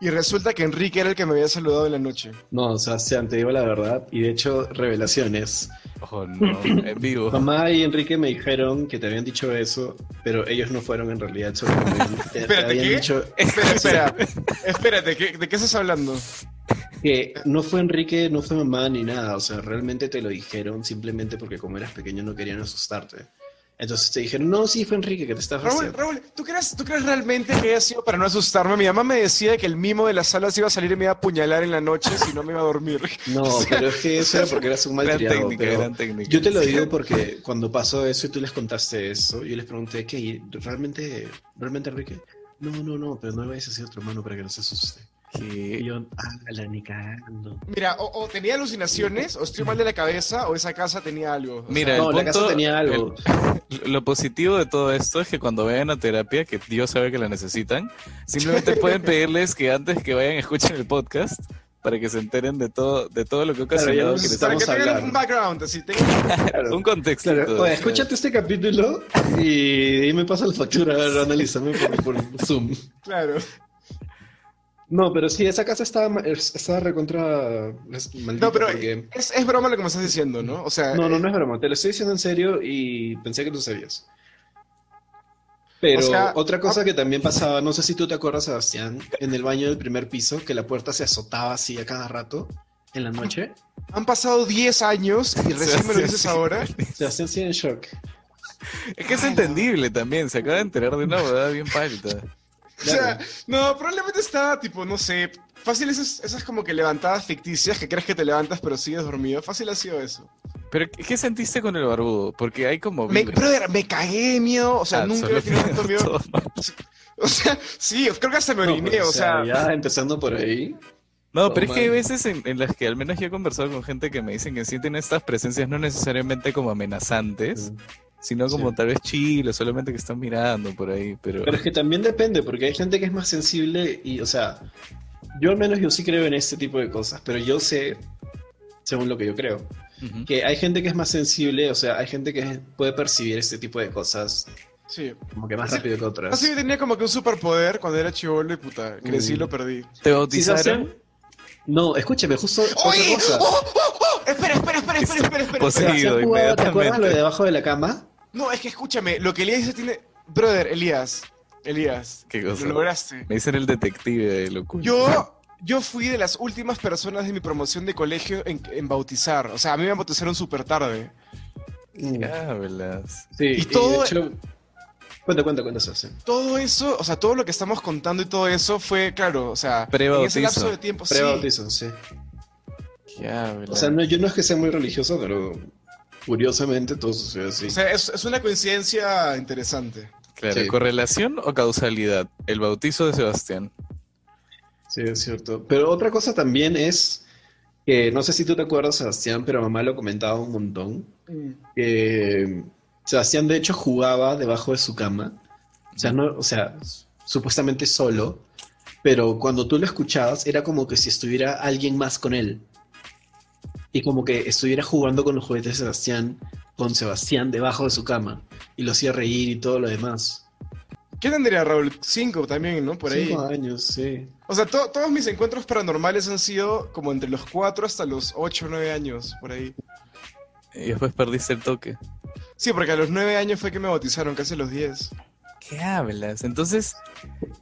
[SPEAKER 2] Y resulta que Enrique era el que me había saludado en la noche.
[SPEAKER 3] No, Sebastián, te digo la verdad. Y de hecho, revelaciones.
[SPEAKER 1] Oh, no, en vivo.
[SPEAKER 3] Mamá y Enrique me dijeron que te habían dicho eso, pero ellos no fueron en realidad. Habían- te, te
[SPEAKER 2] Espérate,
[SPEAKER 3] habían
[SPEAKER 2] ¿qué?
[SPEAKER 3] dicho
[SPEAKER 2] Espera, espera. Espérate, ¿qué- ¿de qué estás hablando?
[SPEAKER 3] que no fue Enrique, no fue mamá ni nada. O sea, realmente te lo dijeron simplemente porque como eras pequeño no querían asustarte. Entonces te dijeron, no, sí, fue Enrique que te estaba
[SPEAKER 2] Raúl,
[SPEAKER 3] haciendo.
[SPEAKER 2] Raúl, ¿tú crees, ¿tú crees realmente que haya sido para no asustarme? Mi mamá me decía que el mimo de las salas iba a salir y me iba a apuñalar en la noche si no me iba a dormir.
[SPEAKER 3] No, pero es que eso era porque eras un
[SPEAKER 1] Gran
[SPEAKER 3] malcriado.
[SPEAKER 1] técnica,
[SPEAKER 3] pero
[SPEAKER 1] gran técnica.
[SPEAKER 3] Yo te lo digo porque cuando pasó eso y tú les contaste eso, yo les pregunté, ¿qué? ¿Realmente, realmente Enrique? No, no, no, pero no le vayas a decir a tu hermano para que no se asuste. Y
[SPEAKER 1] ¿Qué?
[SPEAKER 3] yo, ah, la ni cagando.
[SPEAKER 2] Mira, o, o tenía alucinaciones, o estoy mal de la cabeza, o esa casa tenía algo. O
[SPEAKER 1] Mira,
[SPEAKER 2] sea,
[SPEAKER 3] No,
[SPEAKER 1] el
[SPEAKER 3] la casa
[SPEAKER 1] punto-
[SPEAKER 3] tenía algo.
[SPEAKER 1] el- lo positivo de todo esto es que cuando vayan a terapia, que Dios sabe que la necesitan, simplemente pueden pedirles que antes que vayan escuchen el podcast para que se enteren de todo, de todo lo que ha
[SPEAKER 3] Claro,
[SPEAKER 1] que
[SPEAKER 2] para que tengan un background, así. tengan-
[SPEAKER 3] Claro.
[SPEAKER 1] Un contexto.
[SPEAKER 3] Claro, oye, escúchate este capítulo y ahí me pasa la factura, a ver, analízame por, por Zoom.
[SPEAKER 2] claro.
[SPEAKER 3] No, pero sí, esa casa estaba, ma- es- estaba recontra es maldita
[SPEAKER 2] No, pero
[SPEAKER 3] porque...
[SPEAKER 2] es, es broma lo que me estás diciendo, ¿no? O sea,
[SPEAKER 3] No, no, no
[SPEAKER 2] eh,
[SPEAKER 3] es broma, te lo estoy diciendo en serio y pensé que tú sabías. Pero
[SPEAKER 2] O sea,
[SPEAKER 3] otra cosa
[SPEAKER 2] ah-
[SPEAKER 3] que también pasaba, no sé si tú te acuerdas, Sebastián, en el baño del primer piso, que la puerta se azotaba así a cada rato en la noche.
[SPEAKER 2] han pasado 10 años y recién me lo dices ahora.
[SPEAKER 3] Sebastián sigue en shock.
[SPEAKER 1] Es que es entendible también, se acaba de enterar de una verdad bien palta.
[SPEAKER 2] O sea, no, probablemente estaba tipo, no sé, fácil esas, esas como que levantadas ficticias que crees que te levantas pero sigues dormido. Fácil ha sido eso.
[SPEAKER 1] Pero, ¿qué sentiste con el barbudo? Porque hay como
[SPEAKER 2] Me, brother, me cagué de miedo. O sea,
[SPEAKER 1] Ah,
[SPEAKER 2] nunca he tenido tanto miedo.
[SPEAKER 1] todo mal.
[SPEAKER 2] O sea, sí, creo que hasta me
[SPEAKER 3] No,
[SPEAKER 2] oriné.
[SPEAKER 3] pero,
[SPEAKER 2] o sea,
[SPEAKER 3] ya empezando por ahí.
[SPEAKER 1] No, pero es que hay veces en, en las que al menos yo he conversado con gente que me dicen que sienten estas presencias no necesariamente como amenazantes, sino como
[SPEAKER 3] Sí.
[SPEAKER 1] tal vez chill o solamente que están mirando por ahí, pero...
[SPEAKER 3] Pero es que también depende, porque hay gente que es más sensible y, o sea, yo al menos yo sí creo en este tipo de cosas, pero yo sé, según lo que yo creo, que hay gente que es más sensible, o sea, hay gente que puede percibir este tipo de cosas
[SPEAKER 2] sí.
[SPEAKER 3] como que más
[SPEAKER 2] Sí.
[SPEAKER 3] rápido que otras.
[SPEAKER 2] Así que tenía como que un superpoder cuando era chivolo y puta, crecí y
[SPEAKER 3] Mm.
[SPEAKER 2] lo perdí.
[SPEAKER 1] ¿Te
[SPEAKER 3] ¿Sí,
[SPEAKER 1] bautizaron?
[SPEAKER 3] No, escúchame, justo otra
[SPEAKER 2] ¡Oye!
[SPEAKER 3] cosa.
[SPEAKER 2] ¡Oh, oh, oh! Espera, espera, espera, espera, espera, espera.
[SPEAKER 1] Poseído.
[SPEAKER 3] O sea, ¿se han jugado- ¿Te acuerdas lo de debajo de la cama?
[SPEAKER 2] No, es que escúchame, lo que Elías dice tiene... Brother, Elías, Elías,
[SPEAKER 1] ¿Qué cosa?
[SPEAKER 2] lo lograste.
[SPEAKER 1] Me dicen el detective de locura.
[SPEAKER 2] Yo, yo fui de las últimas personas de mi promoción de colegio en, en bautizar. O sea, a mí me bautizaron súper tarde.
[SPEAKER 3] Mm.
[SPEAKER 1] hablas?
[SPEAKER 3] Sí,
[SPEAKER 2] Y
[SPEAKER 3] y
[SPEAKER 2] todo-
[SPEAKER 3] de hecho... Cuenta, cuenta, cuenta, Sebastián.
[SPEAKER 2] Todo eso, o sea, todo lo que estamos contando y todo eso fue, claro, o sea, en ese lapso de tiempo, sí.
[SPEAKER 3] Prebautizo, sí.
[SPEAKER 1] ¿Qué hablas?
[SPEAKER 3] O sea, no, yo no es que sea muy religioso, pero curiosamente todo sucede así.
[SPEAKER 2] O sea, es, es una coincidencia interesante.
[SPEAKER 1] Claro,
[SPEAKER 3] Sí.
[SPEAKER 1] ¿correlación o causalidad? El bautizo de Sebastián.
[SPEAKER 3] Sí, es cierto. Pero otra cosa también es que, no sé si tú te acuerdas, Sebastián, pero mamá lo comentaba un montón, que Sebastián de hecho jugaba debajo de su cama. O sea, no, o sea, supuestamente solo, pero cuando tú lo escuchabas era como que si estuviera alguien más con él. Y como que estuviera jugando con los juguetes de Sebastián, con Sebastián debajo de su cama. Y lo hacía reír y todo lo demás.
[SPEAKER 2] ¿Qué tendría Raúl? Cinco también, ¿no? Por ahí.
[SPEAKER 3] Cinco años, sí.
[SPEAKER 2] O sea, to- todos mis encuentros paranormales han sido como entre los cuatro hasta los ocho o nueve años, por ahí.
[SPEAKER 1] Y después perdiste el toque.
[SPEAKER 2] Sí, porque a los nueve años fue que me bautizaron, casi a los diez.
[SPEAKER 1] ¿Qué hablas? Entonces,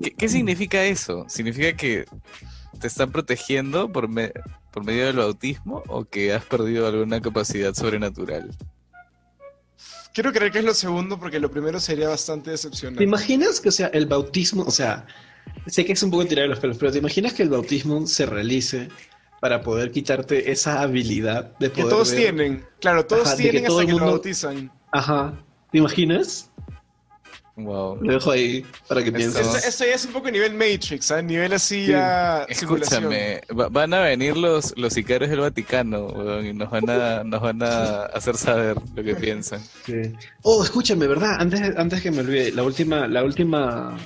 [SPEAKER 1] ¿qué, qué significa eso? ¿Significa que te están protegiendo por, me- por medio del bautismo o que has perdido alguna capacidad sobrenatural?
[SPEAKER 2] Quiero creer que es lo segundo porque lo primero sería bastante
[SPEAKER 3] ¿Te
[SPEAKER 2] decepcionante.
[SPEAKER 3] imaginas que, o sea, el bautismo, o sea, sé que es un poco tirar los pelos, pero ¿te imaginas que el bautismo se realice para poder quitarte esa habilidad de
[SPEAKER 2] Que
[SPEAKER 3] poder
[SPEAKER 2] todos
[SPEAKER 3] ver?
[SPEAKER 2] tienen. Claro, todos
[SPEAKER 3] Ajá, que
[SPEAKER 2] tienen
[SPEAKER 3] todo
[SPEAKER 2] hasta que lo
[SPEAKER 3] mundo-
[SPEAKER 2] bautizan.
[SPEAKER 3] Ajá. ¿Te imaginas?
[SPEAKER 1] Wow.
[SPEAKER 3] Lo dejo ahí para que pienses.
[SPEAKER 2] Esto, esto ya es un poco nivel Matrix, ¿sabes? Nivel así ya... simulación.
[SPEAKER 1] Escúchame, va- van a venir los, los sicarios del Vaticano weón, y nos van, a, nos van a hacer saber lo que piensan.
[SPEAKER 3] Sí. Oh, escúchame, ¿verdad? Antes, antes que me olvide, la última, la última,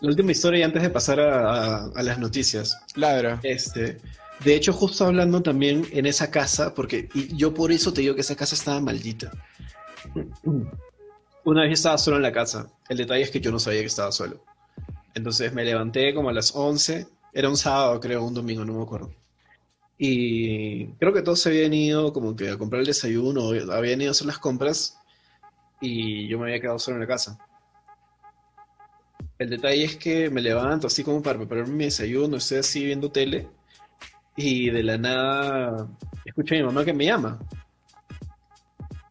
[SPEAKER 3] la última historia y antes de pasar a, a- a las noticias.
[SPEAKER 2] Ladra.
[SPEAKER 3] Este, de hecho, justo hablando también en esa casa, porque y yo por eso te digo que esa casa estaba maldita. Una vez estaba solo en la casa. El detalle es que yo no sabía que estaba solo. Entonces me levanté como a las 11. Era un sábado, creo, un domingo, no me acuerdo. Y creo que todos se habían ido como que a comprar el desayuno, habían ido a hacer las compras y yo me había quedado solo en la casa. El detalle es que me levanto así como para prepararme mi desayuno, estoy así viendo tele y de la nada escucho a mi mamá que me llama.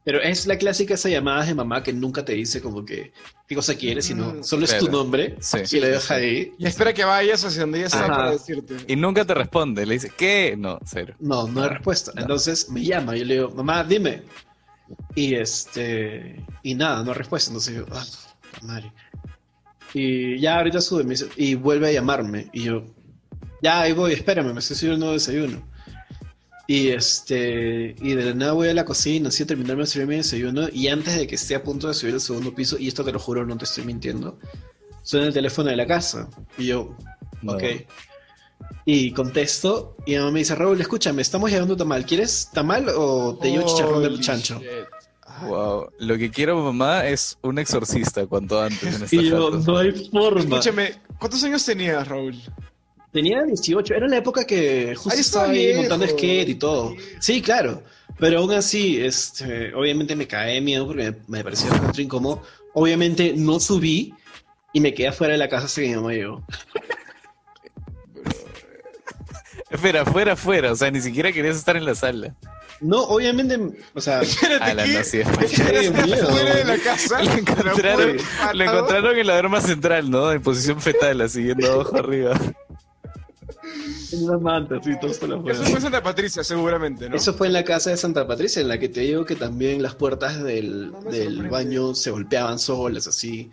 [SPEAKER 3] Pero es la clásica esa llamada de mamá que nunca te dice como que qué cosa quieres, sino
[SPEAKER 2] Mm,
[SPEAKER 3] solo es tu nombre
[SPEAKER 1] Sí.
[SPEAKER 3] y le deja ahí.
[SPEAKER 2] Y espera que vayas hacia donde ella está para decirte.
[SPEAKER 1] Y nunca te responde, le dice, ¿qué? No, cero.
[SPEAKER 3] No, no hay respuesta.
[SPEAKER 1] No.
[SPEAKER 3] Entonces me llama, yo le digo, mamá, dime. Y este, y nada, no hay respuesta. Entonces yo, ah, madre. Y ya ahorita sube, me dice, y vuelve a llamarme. Y yo, ya ahí voy, espérame, me estoy sirviendo un nuevo desayuno. Y este, y de la nada voy a la cocina, así a terminarme de servir mi desayuno. Y antes de que esté a punto de subir al segundo piso, y esto te lo juro, no te estoy mintiendo, suena el teléfono de la casa. Y yo,
[SPEAKER 1] No.
[SPEAKER 3] Ok. Y contesto, y mi mamá me dice, Raúl, escúchame, estamos llevando tamal. ¿Quieres tamal o te llevo chicharrón del chancho?
[SPEAKER 1] Wow. Lo que quiero mamá es un exorcista cuanto antes en esta
[SPEAKER 3] Y yo,
[SPEAKER 1] jato.
[SPEAKER 3] no hay forma.
[SPEAKER 2] Escúchame, ¿cuántos años tenías, Raúl?
[SPEAKER 3] Tenía 18, era la época que justo estaba ahí montando skate y todo. Sí, claro. Pero aún así, este, obviamente me cae de miedo porque me, me parecía un poco incómodo. Obviamente no subí y me quedé afuera de la casa hasta que mi mamá llegó.
[SPEAKER 1] Espera, fuera, fuera. O sea, ni siquiera querías estar en la sala.
[SPEAKER 3] No, obviamente, o sea,
[SPEAKER 2] Espérate,
[SPEAKER 1] A la
[SPEAKER 2] ¿qué?
[SPEAKER 1] no, sí, es
[SPEAKER 2] ¿Eres
[SPEAKER 3] Qué miedo.
[SPEAKER 2] fuera de la casa?
[SPEAKER 1] Lo encontraron,
[SPEAKER 2] Pero
[SPEAKER 1] lo encontraron en la arma central, ¿no? En posición fetal, así yendo ojo arriba.
[SPEAKER 3] En una manta, así, todo hasta la
[SPEAKER 2] Eso fue en Santa Patricia, seguramente, ¿no?
[SPEAKER 3] Eso fue en la casa de Santa Patricia, en la que te digo que también las puertas del,
[SPEAKER 2] No
[SPEAKER 3] baño se golpeaban solas, así.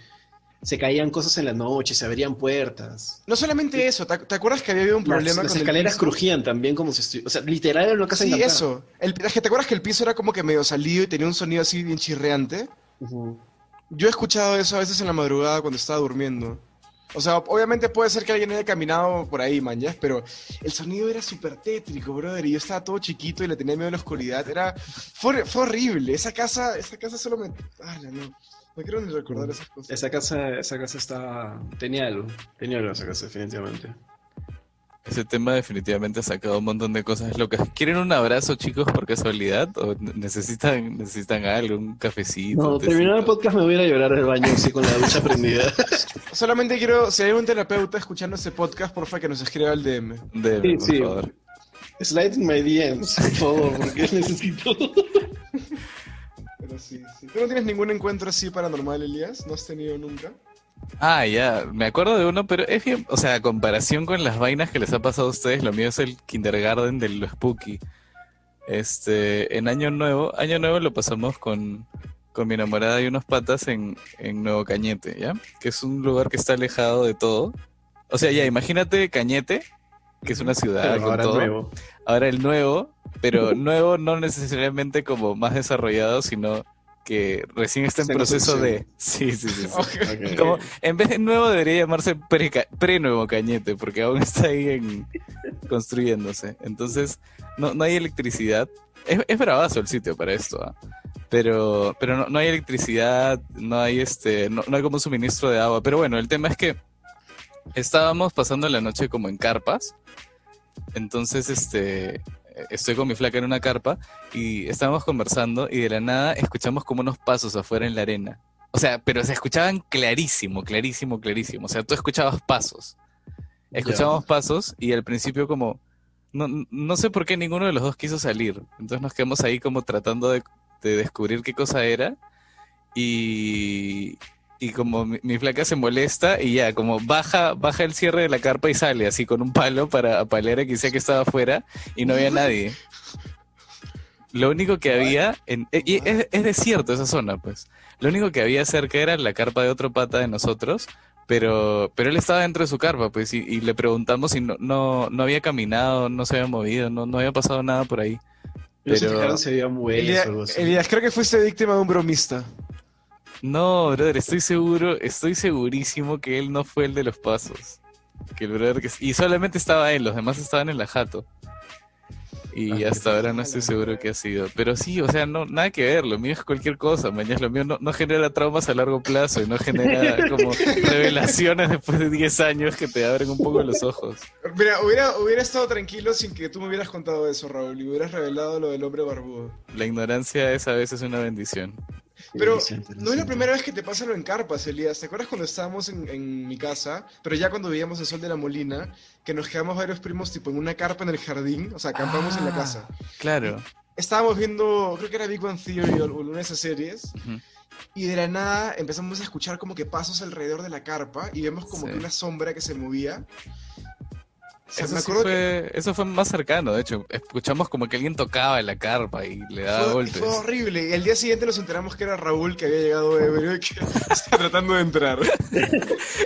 [SPEAKER 3] Se caían cosas en la noche, se abrían puertas.
[SPEAKER 2] No solamente eso, ¿te, te acuerdas que había habido un problema
[SPEAKER 3] las, las
[SPEAKER 2] con el
[SPEAKER 3] escaleras
[SPEAKER 2] piso?
[SPEAKER 3] crujían también como si estuviera... O sea, literal era una casa
[SPEAKER 2] Sí,
[SPEAKER 3] encantada.
[SPEAKER 2] eso. El, es que te acuerdas que el piso era como que medio salido y tenía un sonido así bien chirreante. Yo he escuchado eso a veces en la madrugada cuando estaba durmiendo. O sea, obviamente puede ser que alguien haya caminado por ahí, man. Pero el sonido era súper tétrico, brother. Y yo estaba todo chiquito y le tenía miedo a la oscuridad. Era... Fue, fue horrible. Esa casa, esa casa solo me... Ah, no. No quiero ni recordar esas cosas.
[SPEAKER 3] Esa casa, esa casa estaba... Tenía algo. Tenía algo esa casa, definitivamente.
[SPEAKER 1] Ese tema definitivamente ha sacado un montón de cosas locas. ¿Quieren un abrazo, chicos, por casualidad? ¿O necesitan, necesitan algo, un cafecito?
[SPEAKER 3] No, terminado el podcast me voy a ir a llorar al baño así con la ducha prendida.
[SPEAKER 2] Solamente quiero, si hay un terapeuta escuchando este podcast, porfa que nos escriba al DM.
[SPEAKER 1] Deme,
[SPEAKER 3] Sí,
[SPEAKER 1] por
[SPEAKER 3] sí.
[SPEAKER 1] favor.
[SPEAKER 3] Slide in my DMs, por favor, porque necesito.
[SPEAKER 2] Pero sí, sí. ¿Tú no tienes ningún encuentro así paranormal, Elías? ¿No has tenido nunca?
[SPEAKER 1] Ah, ya, me acuerdo de uno, pero es bien, o sea, a comparación con las vainas que les ha pasado a ustedes, lo mío es el kindergarten de lo spooky. Este, en Año Nuevo, Año Nuevo lo pasamos con, con mi enamorada y unos patas en, en Nuevo Cañete, ¿ya? Que es un lugar que está alejado de todo. O sea, ya, imagínate Cañete, que es una ciudad con
[SPEAKER 3] Ahora
[SPEAKER 1] todo.
[SPEAKER 3] nuevo.
[SPEAKER 1] Ahora el nuevo, pero nuevo no necesariamente como más desarrollado, sino que recién está en proceso de... Sí, sí, sí. sí. Como, en vez de nuevo debería llamarse pre- pre-nuevo cañete, porque aún está ahí en, construyéndose. Entonces, no, no hay electricidad. Es, es bravazo el sitio para esto, ¿ah? pero, pero no, no hay electricidad, no hay este, no, no hay como suministro de agua. Pero bueno, el tema es que estábamos pasando la noche como en carpas. Entonces, este, estoy con mi flaca en una carpa y estábamos conversando y de la nada escuchamos como unos pasos afuera en la arena. O sea, pero se escuchaban clarísimo, clarísimo, clarísimo. O sea, tú escuchabas pasos. Escuchábamos pasos y al principio como... No, no sé por qué ninguno de los dos quiso salir. Entonces nos quedamos ahí como tratando de, de descubrir qué cosa era. Y, y como mi, mi flaca se molesta y ya, como baja, baja el cierre de la carpa y sale así con un palo para apalear a quien sea que estaba afuera y no había nadie. Lo único que había, en, eh, y es, es desierto esa zona, pues. Lo único que había cerca era la carpa de otro pata de nosotros, pero, pero él estaba dentro de su carpa, pues, y, y le preguntamos si no, no, no había caminado, no se había movido, no, no había pasado nada por ahí.
[SPEAKER 3] Ellos se
[SPEAKER 1] Pero-
[SPEAKER 3] fijaron si había muerto
[SPEAKER 2] Elías,
[SPEAKER 3] o algo así.
[SPEAKER 2] Elías, creo que fuiste víctima de un bromista.
[SPEAKER 1] No, brother, estoy seguro, estoy segurísimo que él no fue el de los pasos. Que el brother que... Y solamente estaba él, los demás estaban en la jato. Y
[SPEAKER 3] Ah,
[SPEAKER 1] hasta ahora no estoy seguro qué ha sido. Pero sí, o sea, no, nada que ver, lo mío es cualquier cosa, mañana lo mío no, no genera traumas a largo plazo y no genera como revelaciones después de 10 años que te abren un poco los ojos.
[SPEAKER 2] Mira, hubiera, hubiera estado tranquilo sin que tú me hubieras contado eso, Raúl, y hubieras revelado lo del hombre barbudo.
[SPEAKER 1] La ignorancia es a veces una bendición.
[SPEAKER 2] Pero no es la primera vez que te pasa lo en carpas, Elías. ¿Te acuerdas cuando estábamos en, en mi casa, pero ya cuando veíamos el sol de la molina, que nos quedamos varios primos tipo en una carpa en el jardín, o sea, acampamos en la
[SPEAKER 1] Ah.
[SPEAKER 2] casa?
[SPEAKER 1] Claro.
[SPEAKER 2] Estábamos viendo, creo que era Big Bang Theory o alguna de esas series, y de la nada empezamos a escuchar como que pasos alrededor de la carpa y vemos como
[SPEAKER 1] Sí.
[SPEAKER 2] que una sombra que se movía.
[SPEAKER 1] Eso,
[SPEAKER 2] me
[SPEAKER 1] sí
[SPEAKER 2] acuerdo que
[SPEAKER 1] fue, eso fue más cercano, de hecho. Escuchamos como que alguien tocaba en la carpa y le daba
[SPEAKER 2] fue,
[SPEAKER 1] golpes.
[SPEAKER 2] fue horrible. Y al día siguiente nos enteramos que era Raúl que había llegado ebrio y que estaba tratando de entrar.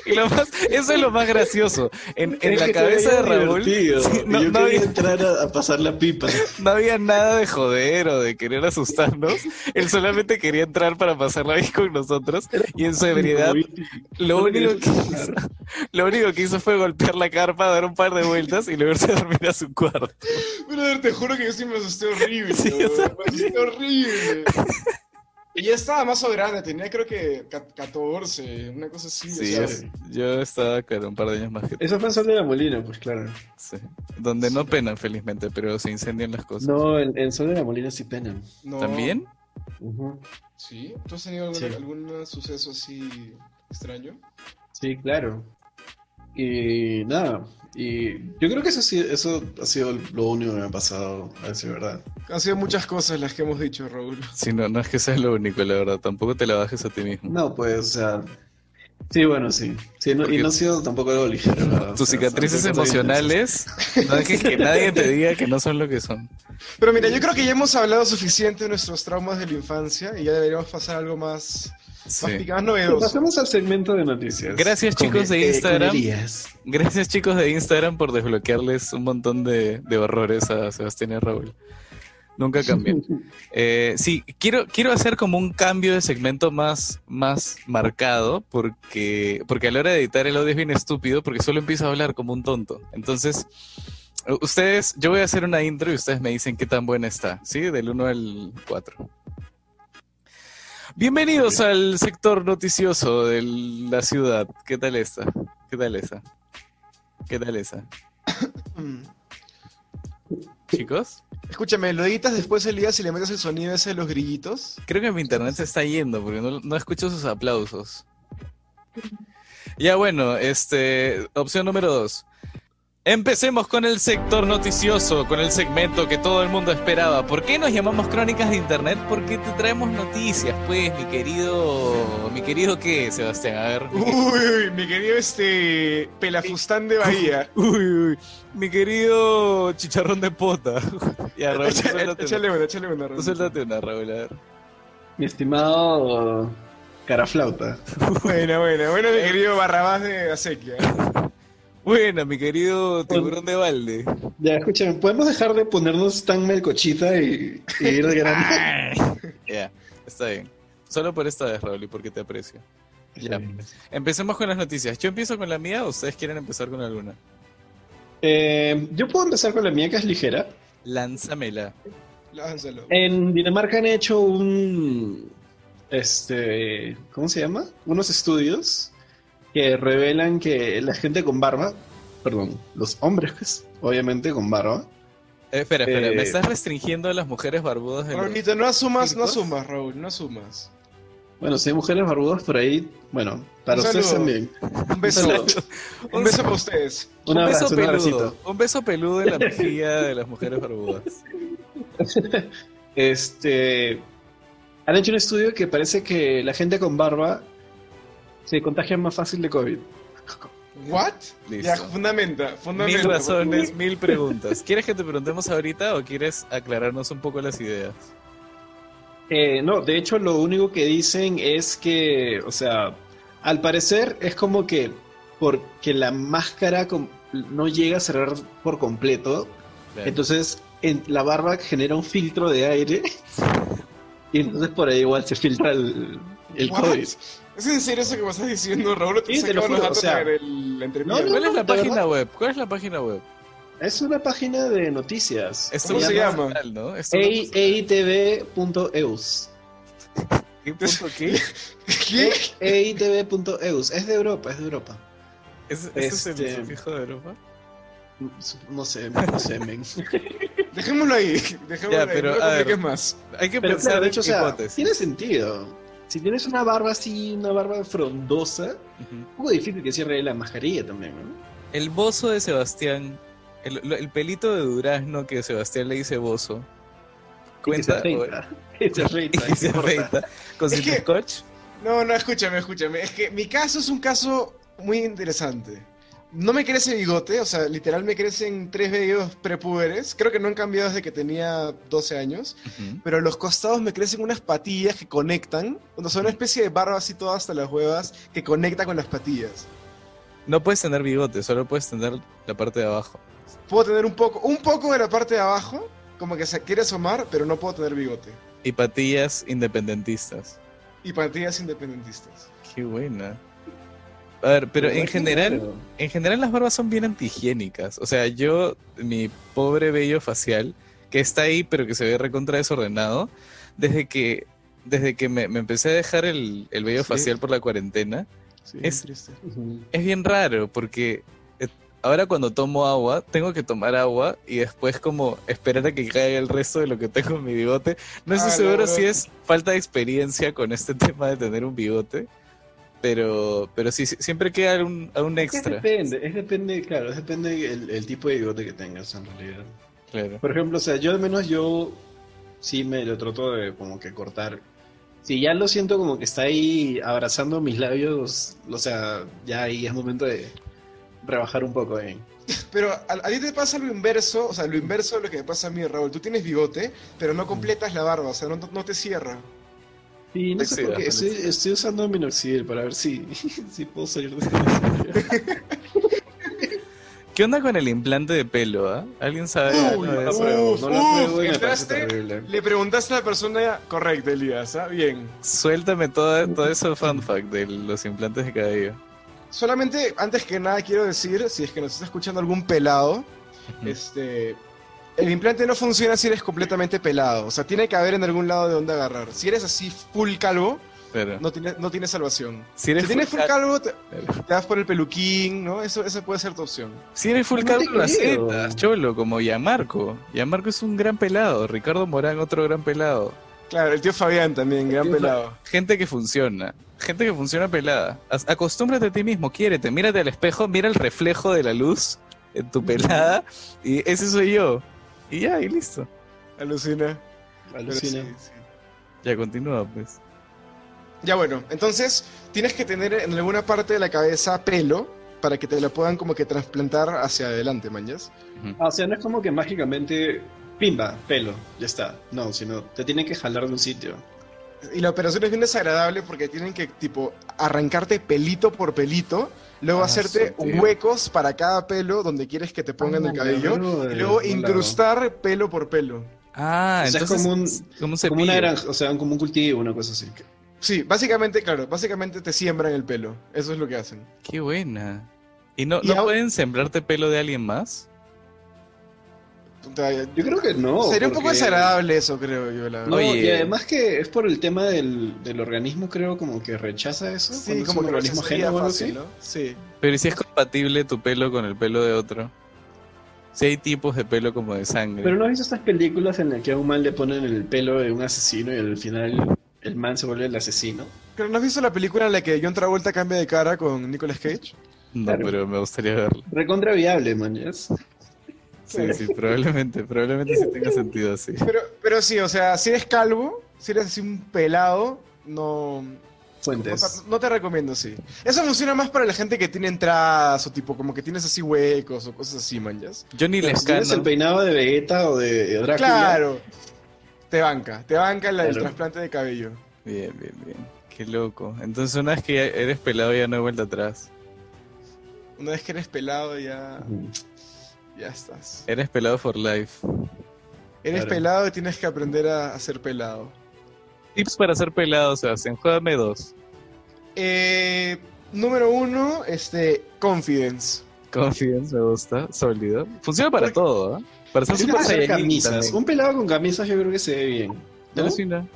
[SPEAKER 1] Y lo más, eso es lo más gracioso. En, en la cabeza de Raúl sí, no,
[SPEAKER 3] yo
[SPEAKER 1] no había,
[SPEAKER 3] entrar a, a pasar la pipa.
[SPEAKER 1] no había nada de joder o de querer asustarnos. Él solamente quería entrar para pasarla bien con nosotros. Y en su ebriedad, lo único que hizo, lo único que hizo fue golpear la carpa, dar un par de vueltas y luego irse a dormir a su cuarto.
[SPEAKER 2] Brother, te juro que yo sí me asusté horrible.
[SPEAKER 1] Sí, yo
[SPEAKER 2] me asusté horrible. Y ya estaba más o grande, tenía creo que ca- 14, una cosa así.
[SPEAKER 1] Sí,
[SPEAKER 2] o sea,
[SPEAKER 1] es- yo estaba, claro, un par de años más que.
[SPEAKER 3] Eso fue en Sol de la Molina, pues claro.
[SPEAKER 1] sí. Donde no penan, felizmente, pero se incendian las cosas.
[SPEAKER 3] No, en, en Sol de la Molina sí penan.
[SPEAKER 2] no.
[SPEAKER 1] ¿También?
[SPEAKER 2] ¿Sí? ¿Tú has tenido algún,
[SPEAKER 3] Sí.
[SPEAKER 2] algún suceso así extraño?
[SPEAKER 3] Sí, claro. Y nada, y yo creo que eso, sí, eso ha sido lo único que me ha pasado, a decir verdad.
[SPEAKER 2] Han sido muchas cosas las que hemos dicho, Raúl.
[SPEAKER 1] Sí, no, no es que sea lo único, la verdad. Tampoco te la bajes a ti mismo.
[SPEAKER 3] No, pues, o sea, sí, bueno, sí. sí no- y no ha sido tampoco algo ligero. o
[SPEAKER 1] Tus
[SPEAKER 3] sea,
[SPEAKER 1] cicatrices
[SPEAKER 3] cosas bien
[SPEAKER 1] emocionales, no dejes que nadie te diga que no son lo que son.
[SPEAKER 2] Pero mira, yo creo que ya hemos hablado suficiente de nuestros traumas de la infancia y ya deberíamos pasar a algo más,
[SPEAKER 1] Sí.
[SPEAKER 2] más, más novedoso.
[SPEAKER 3] Pasemos al segmento de noticias.
[SPEAKER 1] Gracias,
[SPEAKER 3] Con-
[SPEAKER 1] chicos de
[SPEAKER 3] eh,
[SPEAKER 1] Instagram. Gracias chicos de Instagram por desbloquearles un montón de, de horrores a Sebastián y Raúl. Nunca cambian. Eh, sí, quiero, quiero hacer como un cambio de segmento más, más marcado porque, porque a la hora de editar el audio es bien estúpido porque solo empiezo a hablar como un tonto. Entonces, ustedes, yo voy a hacer una intro y ustedes me dicen qué tan buena está, ¿sí? Del 1 al 4. Bienvenidos al sector noticioso de la ciudad. ¿Qué tal esta? ¿Qué tal esa? ¿Qué tal esa? Chicos,
[SPEAKER 2] Escúchame, ¿lo editas después Elías y le metes el sonido ese de los grillitos?
[SPEAKER 1] creo que mi internet se está yendo porque no, no escucho sus aplausos. Ya bueno, este, opción número dos. Empecemos con el sector noticioso, con el segmento que todo el mundo esperaba. ¿Por qué nos llamamos Crónicas de Internet? Porque te traemos noticias, pues, mi querido, mi querido qué, Sebastián, a ver. mi
[SPEAKER 2] Uy, uy, mi querido este Pelafustán de Bahía.
[SPEAKER 1] Uy, uy, mi querido chicharrón de pota. ya, Raúl,
[SPEAKER 2] échale
[SPEAKER 1] una,
[SPEAKER 2] échale una.
[SPEAKER 1] tú
[SPEAKER 2] Raúl.
[SPEAKER 1] suéltate una, Raúl, a ver.
[SPEAKER 3] Mi estimado Caraflauta.
[SPEAKER 2] Buena, buena, buena, mi querido Barrabás de Acequia.
[SPEAKER 1] Buena, mi querido tiburón de balde.
[SPEAKER 3] Ya, escúchame, ¿podemos dejar de ponernos tan melcochita y, y ir de grande?
[SPEAKER 1] Ya, está bien. Solo por esta vez, Raúl, y porque te aprecio. Ya. Empecemos con las noticias. ¿Yo empiezo con la mía o ustedes quieren empezar con alguna?
[SPEAKER 3] Eh, yo puedo empezar con la mía, que es ligera.
[SPEAKER 1] Lánzamela.
[SPEAKER 2] Lánzalo.
[SPEAKER 3] En Dinamarca han hecho un. Este. ¿Cómo se llama? Unos estudios que revelan que la gente con barba. Perdón, los hombres, pues, obviamente con barba.
[SPEAKER 1] Eh, espera, espera,
[SPEAKER 3] Eh,
[SPEAKER 1] ¿me estás restringiendo a las mujeres barbudas de los-
[SPEAKER 2] Raulito, no asumas, no asumas, Raúl, no asumas.
[SPEAKER 3] Bueno, si hay mujeres barbudas por ahí, bueno, para
[SPEAKER 2] Un
[SPEAKER 3] ustedes también.
[SPEAKER 2] Un beso, un beso para ustedes.
[SPEAKER 3] Un
[SPEAKER 1] un beso
[SPEAKER 3] abrazo, un
[SPEAKER 1] peludo.
[SPEAKER 3] abracito.
[SPEAKER 1] Un beso peludo en la mejilla de las mujeres barbudas.
[SPEAKER 3] Este. Han hecho un estudio que parece que la gente con barba se contagia más fácil de COVID.
[SPEAKER 2] ¿What?
[SPEAKER 1] Listo.
[SPEAKER 2] Ya, fundamenta, fundamenta.
[SPEAKER 1] Mil razones, mil preguntas. ¿Quieres que te preguntemos ahorita o quieres aclararnos un poco las ideas?
[SPEAKER 3] Eh, no, de hecho lo único que dicen es que, o sea, al parecer es como que porque la máscara no llega a cerrar por completo, entonces en la barba genera un filtro de aire y entonces por ahí igual se filtra el, el? COVID.
[SPEAKER 2] ¿Es en serio eso que me estás diciendo, Raúl?
[SPEAKER 3] Sí, te lo juro, o sea,
[SPEAKER 2] en el- entrevista?
[SPEAKER 3] no, no,
[SPEAKER 1] ¿Cuál es la página
[SPEAKER 3] verdad.
[SPEAKER 1] web? ¿Cuál es la página web?
[SPEAKER 3] Es una página de noticias.
[SPEAKER 1] Esto
[SPEAKER 2] ¿Cómo
[SPEAKER 1] no
[SPEAKER 2] se llama?
[SPEAKER 1] ¿no? No
[SPEAKER 3] A-
[SPEAKER 1] es-
[SPEAKER 3] AITV.eus.
[SPEAKER 1] ¿Qué qué?
[SPEAKER 2] ¿Qué?
[SPEAKER 3] AITV.eus. Es de Europa, es de Europa.
[SPEAKER 1] ¿Es, ¿Este es el
[SPEAKER 3] Este-
[SPEAKER 1] sufijo de Europa?
[SPEAKER 3] No sé, no sé, men.
[SPEAKER 2] Dejémoslo ahí. Dejémoslo
[SPEAKER 1] Ya,
[SPEAKER 2] ahí.
[SPEAKER 1] pero,
[SPEAKER 2] no lo
[SPEAKER 1] a ver.
[SPEAKER 2] más.
[SPEAKER 1] Hay que
[SPEAKER 3] Pero
[SPEAKER 1] pensar
[SPEAKER 3] claro, de
[SPEAKER 1] en
[SPEAKER 3] hecho, o sea,
[SPEAKER 1] hipótesis.
[SPEAKER 3] tiene sentido. Si tienes una barba así, una barba frondosa, un poco difícil que cierre la mascarilla también, ¿no?
[SPEAKER 1] El bozo de Sebastián, el, pelito de durazno que Sebastián le dice bozo, cuenta
[SPEAKER 3] se afeita,
[SPEAKER 1] y se afeita con
[SPEAKER 2] que-
[SPEAKER 1] scotch.
[SPEAKER 2] No, no, escúchame, escúchame. Es que mi caso es un caso muy interesante. No me crece bigote, o sea, literal me crecen tres vellos prepúberes. Creo que no han cambiado desde que tenía 12 años. Pero a los costados me crecen unas patillas que conectan. O sea, una especie de barba así toda hasta las huevas que conecta con las patillas.
[SPEAKER 1] No puedes tener bigote, solo puedes tener la parte de abajo.
[SPEAKER 2] Puedo tener un poco, un poco de la parte de abajo, como que se quiere asomar, pero no puedo tener bigote.
[SPEAKER 1] Y patillas independentistas.
[SPEAKER 2] Y patillas independentistas.
[SPEAKER 1] Qué buena. A ver, pero en general, en general las barbas son bien antihigiénicas. O sea, yo, mi pobre vello facial, que está ahí pero que se ve recontra desordenado, desde que, desde que me, me empecé a dejar el, el vello
[SPEAKER 2] Sí.
[SPEAKER 1] facial por la cuarentena,
[SPEAKER 2] Sí,
[SPEAKER 1] Es- es bien raro porque eh, ahora cuando tomo agua, tengo que tomar agua y después como esperar a que caiga el resto de lo que tengo en mi bigote. No estoy
[SPEAKER 2] Ah,
[SPEAKER 1] seguro si es falta de experiencia con este tema de tener un bigote, pero, pero sí, sí, siempre queda un, un
[SPEAKER 3] Es que
[SPEAKER 1] extra.
[SPEAKER 3] depende, es depende, claro, es depende el, el tipo de bigote que tengas en realidad.
[SPEAKER 1] Claro.
[SPEAKER 3] Por ejemplo, o sea, yo al menos yo sí me lo trato de como que cortar. Si ya lo siento como que está ahí abrazando mis labios, o sea, ya ahí es momento de rebajar un poco ahí.
[SPEAKER 2] Pero a, a ti te pasa lo inverso, o sea, lo inverso de lo que me pasa a mí, Raúl. Tú tienes bigote, pero no completas la barba, o sea, no, no te cierra.
[SPEAKER 3] Sí, no sé por qué, estoy, estoy usando minoxidil para ver si, si puedo salir de esta
[SPEAKER 1] ¿Qué onda con el implante de pelo? ah? ¿Alguien sabe
[SPEAKER 2] Uy,
[SPEAKER 3] No lo
[SPEAKER 1] eso?
[SPEAKER 3] pruebo,
[SPEAKER 2] Uf,
[SPEAKER 3] no lo pruebo
[SPEAKER 2] uf,
[SPEAKER 3] y
[SPEAKER 2] ¿entraste? Le preguntaste a la persona correcta, Elías, ¿ah? Bien.
[SPEAKER 1] Suéltame todo, todo eso fun fact de los implantes de cabello.
[SPEAKER 2] Solamente, antes que nada, quiero decir, si es que nos está escuchando algún pelado, este... El implante no funciona si eres completamente pelado. O sea, tiene que haber en algún lado de donde agarrar. Si eres así full calvo,
[SPEAKER 1] Pero
[SPEAKER 2] no tiene, no tiene salvación.
[SPEAKER 1] si eres
[SPEAKER 2] Si tienes full
[SPEAKER 1] cal-
[SPEAKER 2] calvo, te, te das por el peluquín, ¿no? Eso, esa puede ser tu opción.
[SPEAKER 1] Si eres full
[SPEAKER 3] No
[SPEAKER 1] calvo, lo aceptas, cholo, como Gianmarco. Gianmarco es un gran pelado. Ricardo Morán, otro gran pelado.
[SPEAKER 2] Claro, el tío Fabián también, gran pelado.
[SPEAKER 1] Gente que funciona. Gente que funciona pelada. Acostúmbrate a ti mismo, quiérete. Mírate al espejo, mira el reflejo de la luz en tu pelada. Y ese soy yo. Y ya, y listo.
[SPEAKER 2] Alucina.
[SPEAKER 3] Alucina.
[SPEAKER 2] sí, sí.
[SPEAKER 1] Ya continúa, pues.
[SPEAKER 2] Ya bueno, entonces tienes que tener en alguna parte de la cabeza pelo para que te lo puedan como que trasplantar hacia adelante, mañas.
[SPEAKER 1] Ujú.
[SPEAKER 3] Ah, o sea, no es como que mágicamente, pimba, pelo, ya está. No, sino te tienen que jalar de un sitio.
[SPEAKER 2] Y la operación es bien desagradable porque tienen que, tipo, arrancarte pelito por pelito, luego
[SPEAKER 1] Ah,
[SPEAKER 2] hacerte huecos para cada pelo donde quieres que te pongan
[SPEAKER 3] Ah,
[SPEAKER 2] el cabello,
[SPEAKER 3] brother,
[SPEAKER 2] y luego
[SPEAKER 3] lado.
[SPEAKER 2] incrustar pelo por pelo.
[SPEAKER 1] Ah,
[SPEAKER 3] O sea, es
[SPEAKER 1] entonces
[SPEAKER 3] como un-
[SPEAKER 1] como un
[SPEAKER 3] Como
[SPEAKER 1] cepillo.
[SPEAKER 3] una granja, o sea, como un cultivo, una cosa así.
[SPEAKER 2] Sí, básicamente, claro, básicamente te siembran el pelo. Eso es lo que hacen.
[SPEAKER 1] Qué buena. ¿Y no,
[SPEAKER 2] Y
[SPEAKER 1] no
[SPEAKER 2] au-
[SPEAKER 1] pueden sembrarte pelo de alguien más?
[SPEAKER 3] Yo creo que no.
[SPEAKER 2] Sería un poco desagradable eso, creo yo, la verdad.
[SPEAKER 3] No,
[SPEAKER 1] Oye.
[SPEAKER 3] y además que es por el tema del, del organismo, creo, como que rechaza eso.
[SPEAKER 2] Sí,
[SPEAKER 3] cuando es
[SPEAKER 2] como
[SPEAKER 3] un
[SPEAKER 2] que
[SPEAKER 3] organismo ajeno
[SPEAKER 2] fácil. ¿no? Sí.
[SPEAKER 1] Pero ¿y si es compatible tu pelo con el pelo de otro? Si hay tipos de pelo como de sangre.
[SPEAKER 3] Pero ¿no has visto estas películas en las que a un man le ponen el pelo de un asesino y al final el man se vuelve el asesino?
[SPEAKER 2] Pero ¿no has visto la película en la que John Travolta cambia de cara con Nicolas Cage?
[SPEAKER 1] No,
[SPEAKER 3] Claro.
[SPEAKER 1] pero me gustaría verlo.
[SPEAKER 3] Recontra viable, man. ¿yes?
[SPEAKER 1] Sí, sí, probablemente, probablemente sí tenga sentido así.
[SPEAKER 2] Pero, pero sí, o sea, si eres calvo, si eres así un pelado, no, no,
[SPEAKER 3] Fuentes.
[SPEAKER 2] te- no te recomiendo, sí. Eso funciona más para la gente que tiene entradas o tipo como que tienes así huecos o cosas así, manjas.
[SPEAKER 1] Johnny
[SPEAKER 3] Pero si tienes el peinado de Vegeta o de Drácula.
[SPEAKER 2] Claro. Te banca, te banca la- el trasplante de cabello.
[SPEAKER 1] Bien, bien, bien. Qué loco. Entonces una vez que eres pelado ya no hay vuelta atrás.
[SPEAKER 2] Una vez que eres pelado ya. Ya estás.
[SPEAKER 1] Eres pelado for life.
[SPEAKER 2] Eres
[SPEAKER 3] Claro.
[SPEAKER 2] pelado y tienes que aprender a, a ser pelado.
[SPEAKER 1] Tips para ser pelado, Sebastián. Juégame dos.
[SPEAKER 2] Eh, número uno, este, confidence.
[SPEAKER 1] Confidence, me gusta. Sólido. Funciona para
[SPEAKER 2] Porque-
[SPEAKER 1] todo, ¿ah? Para ser super
[SPEAKER 3] camisas. Un pelado con camisas yo creo que se ve bien. ¿no?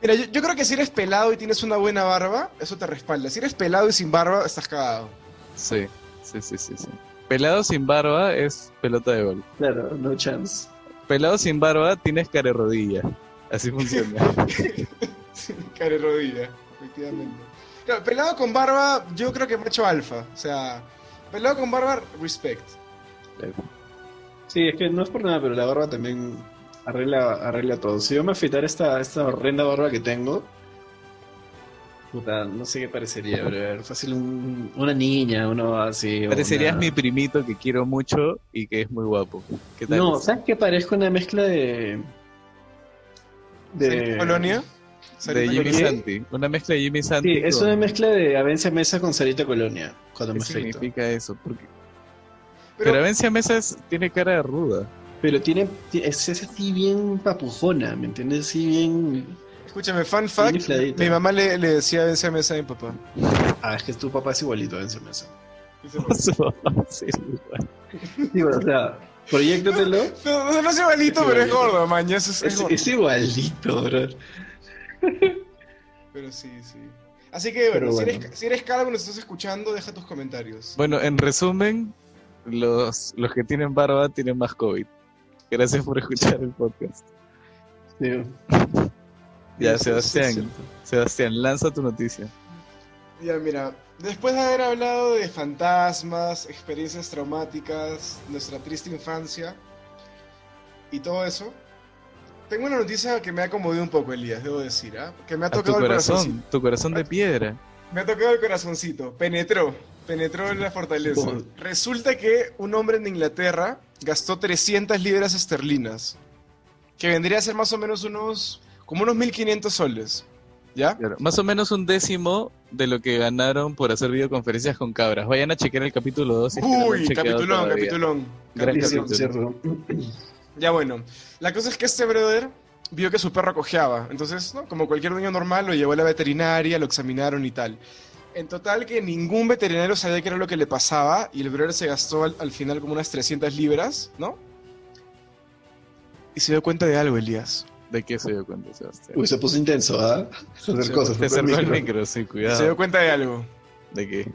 [SPEAKER 2] Mira, yo, yo creo que si eres pelado y tienes una buena barba, eso te respalda. Si eres pelado y sin barba, estás cagado.
[SPEAKER 1] Sí, sí, sí, sí, sí. Pelado sin barba es pelota de gol.
[SPEAKER 3] Claro, no chance.
[SPEAKER 1] Pelado sin barba tienes care rodilla. Así funciona.
[SPEAKER 2] Care rodilla, efectivamente. Claro, pelado con barba, yo creo que macho alfa. O sea, pelado con barba, respect.
[SPEAKER 3] Sí, es que no es por nada, pero la barba también arregla, arregla todo. Si yo me afeitara esta, esta horrenda barba que tengo, puta, no sé qué parecería, pero fácil un- una niña, uno así.
[SPEAKER 1] Parecerías
[SPEAKER 3] una-
[SPEAKER 1] mi primito que quiero mucho y que es muy guapo. ¿Qué tal?
[SPEAKER 3] No, ¿sabes qué? Parezco una mezcla de.
[SPEAKER 2] ¿Sarita Colonia?
[SPEAKER 1] de Jimmy. Santi. Una mezcla de Jimmy Santi.
[SPEAKER 3] Sí, es una mezcla de Avencia Mesa con Sarita Colonia, cuando
[SPEAKER 1] ¿Qué
[SPEAKER 3] me
[SPEAKER 1] significa eso? Porque...
[SPEAKER 2] Pero-
[SPEAKER 1] Pero, Avencia Mesa es- tiene cara de ruda.
[SPEAKER 3] Pero tiene, ti- es, es así bien papujona, ¿me entiendes? Así bien...
[SPEAKER 2] Escúchame, fun fact, mi mamá le, le decía vence a mesa a mi papá.
[SPEAKER 3] Ah, es que tu papá es igualito a Avencia Mesa.
[SPEAKER 1] Sí, igual.
[SPEAKER 3] Digo, o sea, proyectatelo.
[SPEAKER 2] No, no, no es igualito,
[SPEAKER 3] Es
[SPEAKER 2] pero es gordo, maña. Es, es
[SPEAKER 3] Es,
[SPEAKER 2] gordo.
[SPEAKER 3] es igualito, bro.
[SPEAKER 2] Pero sí, sí. Así que, bueno, Si,
[SPEAKER 3] bueno.
[SPEAKER 2] eres, si eres calvo y nos estás escuchando, deja tus comentarios.
[SPEAKER 1] Bueno, en resumen, los, los que tienen barba tienen más COVID. Gracias por escuchar el podcast.
[SPEAKER 3] Sí.
[SPEAKER 1] Ya, Sebastián. Sebastián, lanza tu noticia.
[SPEAKER 2] Ya, mira, después de haber hablado de fantasmas, experiencias traumáticas, nuestra triste infancia y todo eso, tengo una noticia que me ha conmovido un poco, Elías, debo decir, ¿ah? Que me ha
[SPEAKER 1] A tu
[SPEAKER 2] tocado el
[SPEAKER 1] corazón, tu corazón de piedra.
[SPEAKER 2] Me ha tocado el corazoncito. Penetró. Penetró en la fortaleza.
[SPEAKER 3] Oh.
[SPEAKER 2] Resulta que un hombre en Inglaterra gastó 300 libras esterlinas. Que vendría a ser más o menos unos. Como unos 1500 soles. ¿Ya?
[SPEAKER 1] Claro, Más o menos un décimo de lo que ganaron por hacer videoconferencias con cabras. Vayan a chequear el capítulo 2. si es que no lo han
[SPEAKER 2] Uy, capitulón, capitulón.
[SPEAKER 3] Cierto.
[SPEAKER 2] Ya bueno. La cosa es que este brother vio que su perro cojeaba. Entonces, ¿no? como cualquier niño normal, lo llevó a la veterinaria, lo examinaron y tal. En total que ningún veterinario sabía qué era lo que le pasaba y el brother se gastó al, al final como unas 300 libras, ¿no? Y se dio cuenta de algo, Elías.
[SPEAKER 1] ¿De qué se dio cuenta, Sebastián?
[SPEAKER 3] Uy, se puso intenso, ¿ah? Hacer
[SPEAKER 2] Se-
[SPEAKER 1] acercó el
[SPEAKER 3] micro.
[SPEAKER 1] sí,
[SPEAKER 2] Se dio
[SPEAKER 1] cuidado.
[SPEAKER 2] cuenta de algo.
[SPEAKER 1] ¿De qué?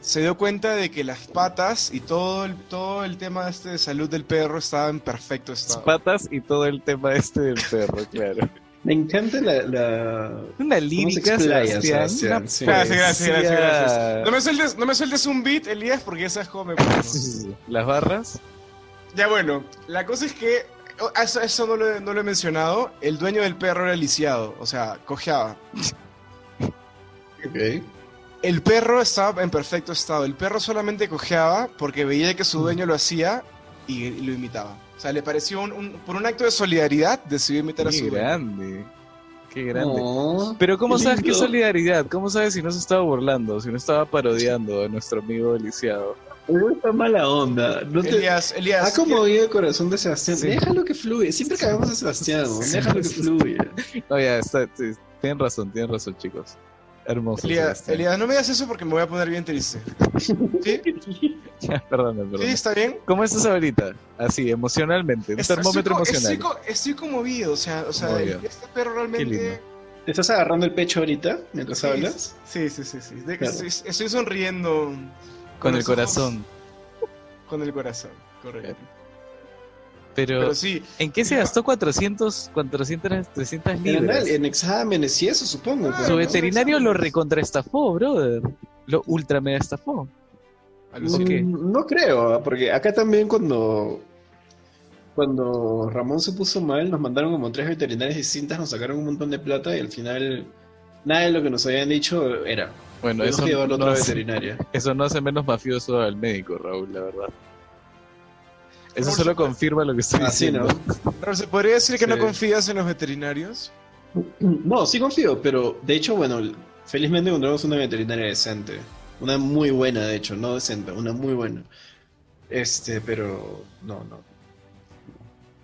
[SPEAKER 2] Se dio cuenta de que las patas y todo el, todo el tema este de salud del perro estaba en perfecto
[SPEAKER 1] Las
[SPEAKER 2] estado.
[SPEAKER 1] patas y todo el tema este del perro, claro.
[SPEAKER 3] Me encanta la... la...
[SPEAKER 1] Una
[SPEAKER 3] ¿Cómo se
[SPEAKER 1] lírica,
[SPEAKER 3] explaya,
[SPEAKER 1] Sebastián.
[SPEAKER 3] Sebastián?
[SPEAKER 1] una
[SPEAKER 3] Sí.
[SPEAKER 2] Gracias, gracias, gracias. No me sueltes, no me sueltes un beat, Elías, porque ya sabes cómo me pongo.
[SPEAKER 1] Sí, sí, sí. Las barras.
[SPEAKER 2] Ya bueno, la cosa es que, eso, eso no, lo, he- no lo he mencionado, el dueño del perro era lisiado, o sea, cojeaba.
[SPEAKER 3] Ok.
[SPEAKER 2] El perro estaba en perfecto estado, el perro solamente cojeaba porque veía que su dueño lo hacía y, y lo imitaba. O sea, le pareció un, un- por un acto de solidaridad, decidió imitar a su
[SPEAKER 1] Qué
[SPEAKER 2] dueño.
[SPEAKER 1] grande. Qué grande.
[SPEAKER 3] No.
[SPEAKER 1] Pero ¿cómo
[SPEAKER 3] Qué
[SPEAKER 1] sabes qué solidaridad? ¿Cómo sabes si no se estaba burlando, si no estaba parodiando a nuestro amigo lisiado?
[SPEAKER 3] No está mala onda. No te...
[SPEAKER 2] Elías, Elías,
[SPEAKER 3] Ha conmovido el corazón de Sebastián.
[SPEAKER 1] Sí.
[SPEAKER 3] Déjalo que fluya. Siempre cagamos a Sebastián.
[SPEAKER 1] Sí,
[SPEAKER 3] Déjalo que fluya.
[SPEAKER 1] No, ya, está, sí, tienen razón, tienen razón, chicos. Hermoso.
[SPEAKER 2] Elías. Elías, no me digas eso porque me voy a poner bien triste. ¿Sí?
[SPEAKER 1] Ya, perdón, perdón.
[SPEAKER 2] ¿Sí? ¿Está bien?
[SPEAKER 1] ¿Cómo estás ahorita? Así, emocionalmente. Un
[SPEAKER 2] Estoy-
[SPEAKER 1] termómetro
[SPEAKER 2] estoy,
[SPEAKER 1] emocional.
[SPEAKER 2] Estoy, estoy conmovido, o sea, o sea este perro
[SPEAKER 1] Qué
[SPEAKER 2] realmente...
[SPEAKER 1] lindo.
[SPEAKER 3] ¿Te estás agarrando el pecho ahorita mientras
[SPEAKER 2] Sí,
[SPEAKER 3] hablas?
[SPEAKER 2] Sí, sí, sí, sí. De que
[SPEAKER 3] Claro.
[SPEAKER 2] estoy, estoy sonriendo
[SPEAKER 1] Con el
[SPEAKER 2] ojos-
[SPEAKER 1] corazón.
[SPEAKER 2] con el corazón, correcto.
[SPEAKER 1] Pero,
[SPEAKER 2] Pero sí,
[SPEAKER 1] ¿en qué se gastó 400, 400, 300
[SPEAKER 3] En,
[SPEAKER 1] libras?
[SPEAKER 3] en exámenes y eso, supongo.
[SPEAKER 2] Ah,
[SPEAKER 1] Su
[SPEAKER 3] ¿no?
[SPEAKER 1] veterinario lo recontraestafó, brother. Lo ultra mega estafó.
[SPEAKER 3] Mm, No creo, ¿ah? porque acá también cuando cuando Ramón se puso mal, nos mandaron como tres veterinarias distintas, nos sacaron un montón de plata y al final nada de lo que nos habían dicho era.
[SPEAKER 1] Bueno, eso
[SPEAKER 3] que llevarlo a
[SPEAKER 1] no,
[SPEAKER 3] otra
[SPEAKER 1] hace,
[SPEAKER 3] veterinaria.
[SPEAKER 1] eso no hace menos mafioso al médico, Raúl, la verdad. Eso solo confirma lo que estoy
[SPEAKER 3] Así,
[SPEAKER 1] diciendo.
[SPEAKER 3] ¿no?
[SPEAKER 2] Pero se podría decir que no confías en los veterinarios.
[SPEAKER 3] No, sí confío, pero de hecho, bueno, felizmente encontramos una veterinaria decente. Una muy buena, de hecho, no decente, una muy buena. Este, pero no, no.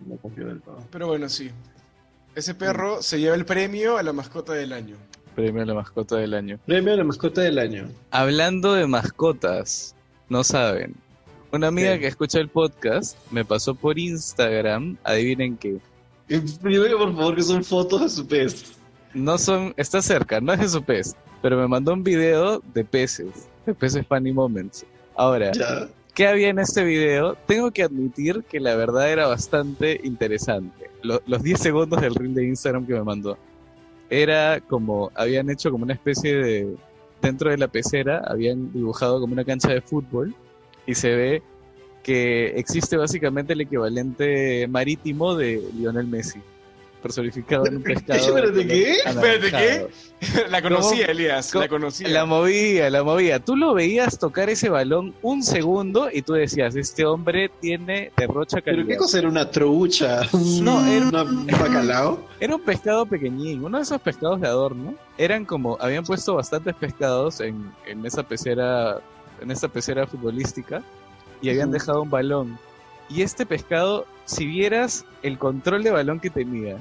[SPEAKER 3] No confío del todo.
[SPEAKER 2] Pero bueno, sí. Ese perro se lleva el premio a la mascota del año.
[SPEAKER 1] Premio a la mascota del año.
[SPEAKER 3] Premio a la mascota del año.
[SPEAKER 1] Hablando de mascotas, no saben. Una amiga
[SPEAKER 3] ¿Qué?
[SPEAKER 1] que escucha el podcast me pasó por Instagram, adivinen qué.
[SPEAKER 3] Dígame por favor que son fotos de su pez.
[SPEAKER 1] No son, está cerca, no es de su pez, pero me mandó un video de peces, de peces Funny Moments. Ahora,
[SPEAKER 3] Ya.
[SPEAKER 1] ¿qué había en este video? Tengo que admitir que la verdad era bastante interesante. Lo- los 10 segundos del reel de Instagram que me mandó. Era como, habían hecho como una especie de, dentro de la pecera, habían dibujado como una cancha de fútbol y se ve que existe básicamente el equivalente marítimo de Lionel Messi, personificado en un pescado.
[SPEAKER 3] Espérate, ¿qué?
[SPEAKER 2] Espérate, ¿qué? la conocía. Elías,
[SPEAKER 1] ¿Cómo?
[SPEAKER 2] la conocía.
[SPEAKER 1] La movía, la movía. Tú lo veías tocar ese balón un segundo y tú decías, este hombre tiene derrocha
[SPEAKER 3] ¿Pero
[SPEAKER 1] calidad.
[SPEAKER 3] qué cosa era una trucha?
[SPEAKER 1] No, era-
[SPEAKER 3] una- un bacalao.
[SPEAKER 1] Era un pescado pequeñín, uno de esos pescados de adorno. Eran como, habían puesto bastantes pescados en, en esa pecera, en esa pecera futbolística y habían dejado un balón. Y este pescado, si vieras el control de balón que tenía,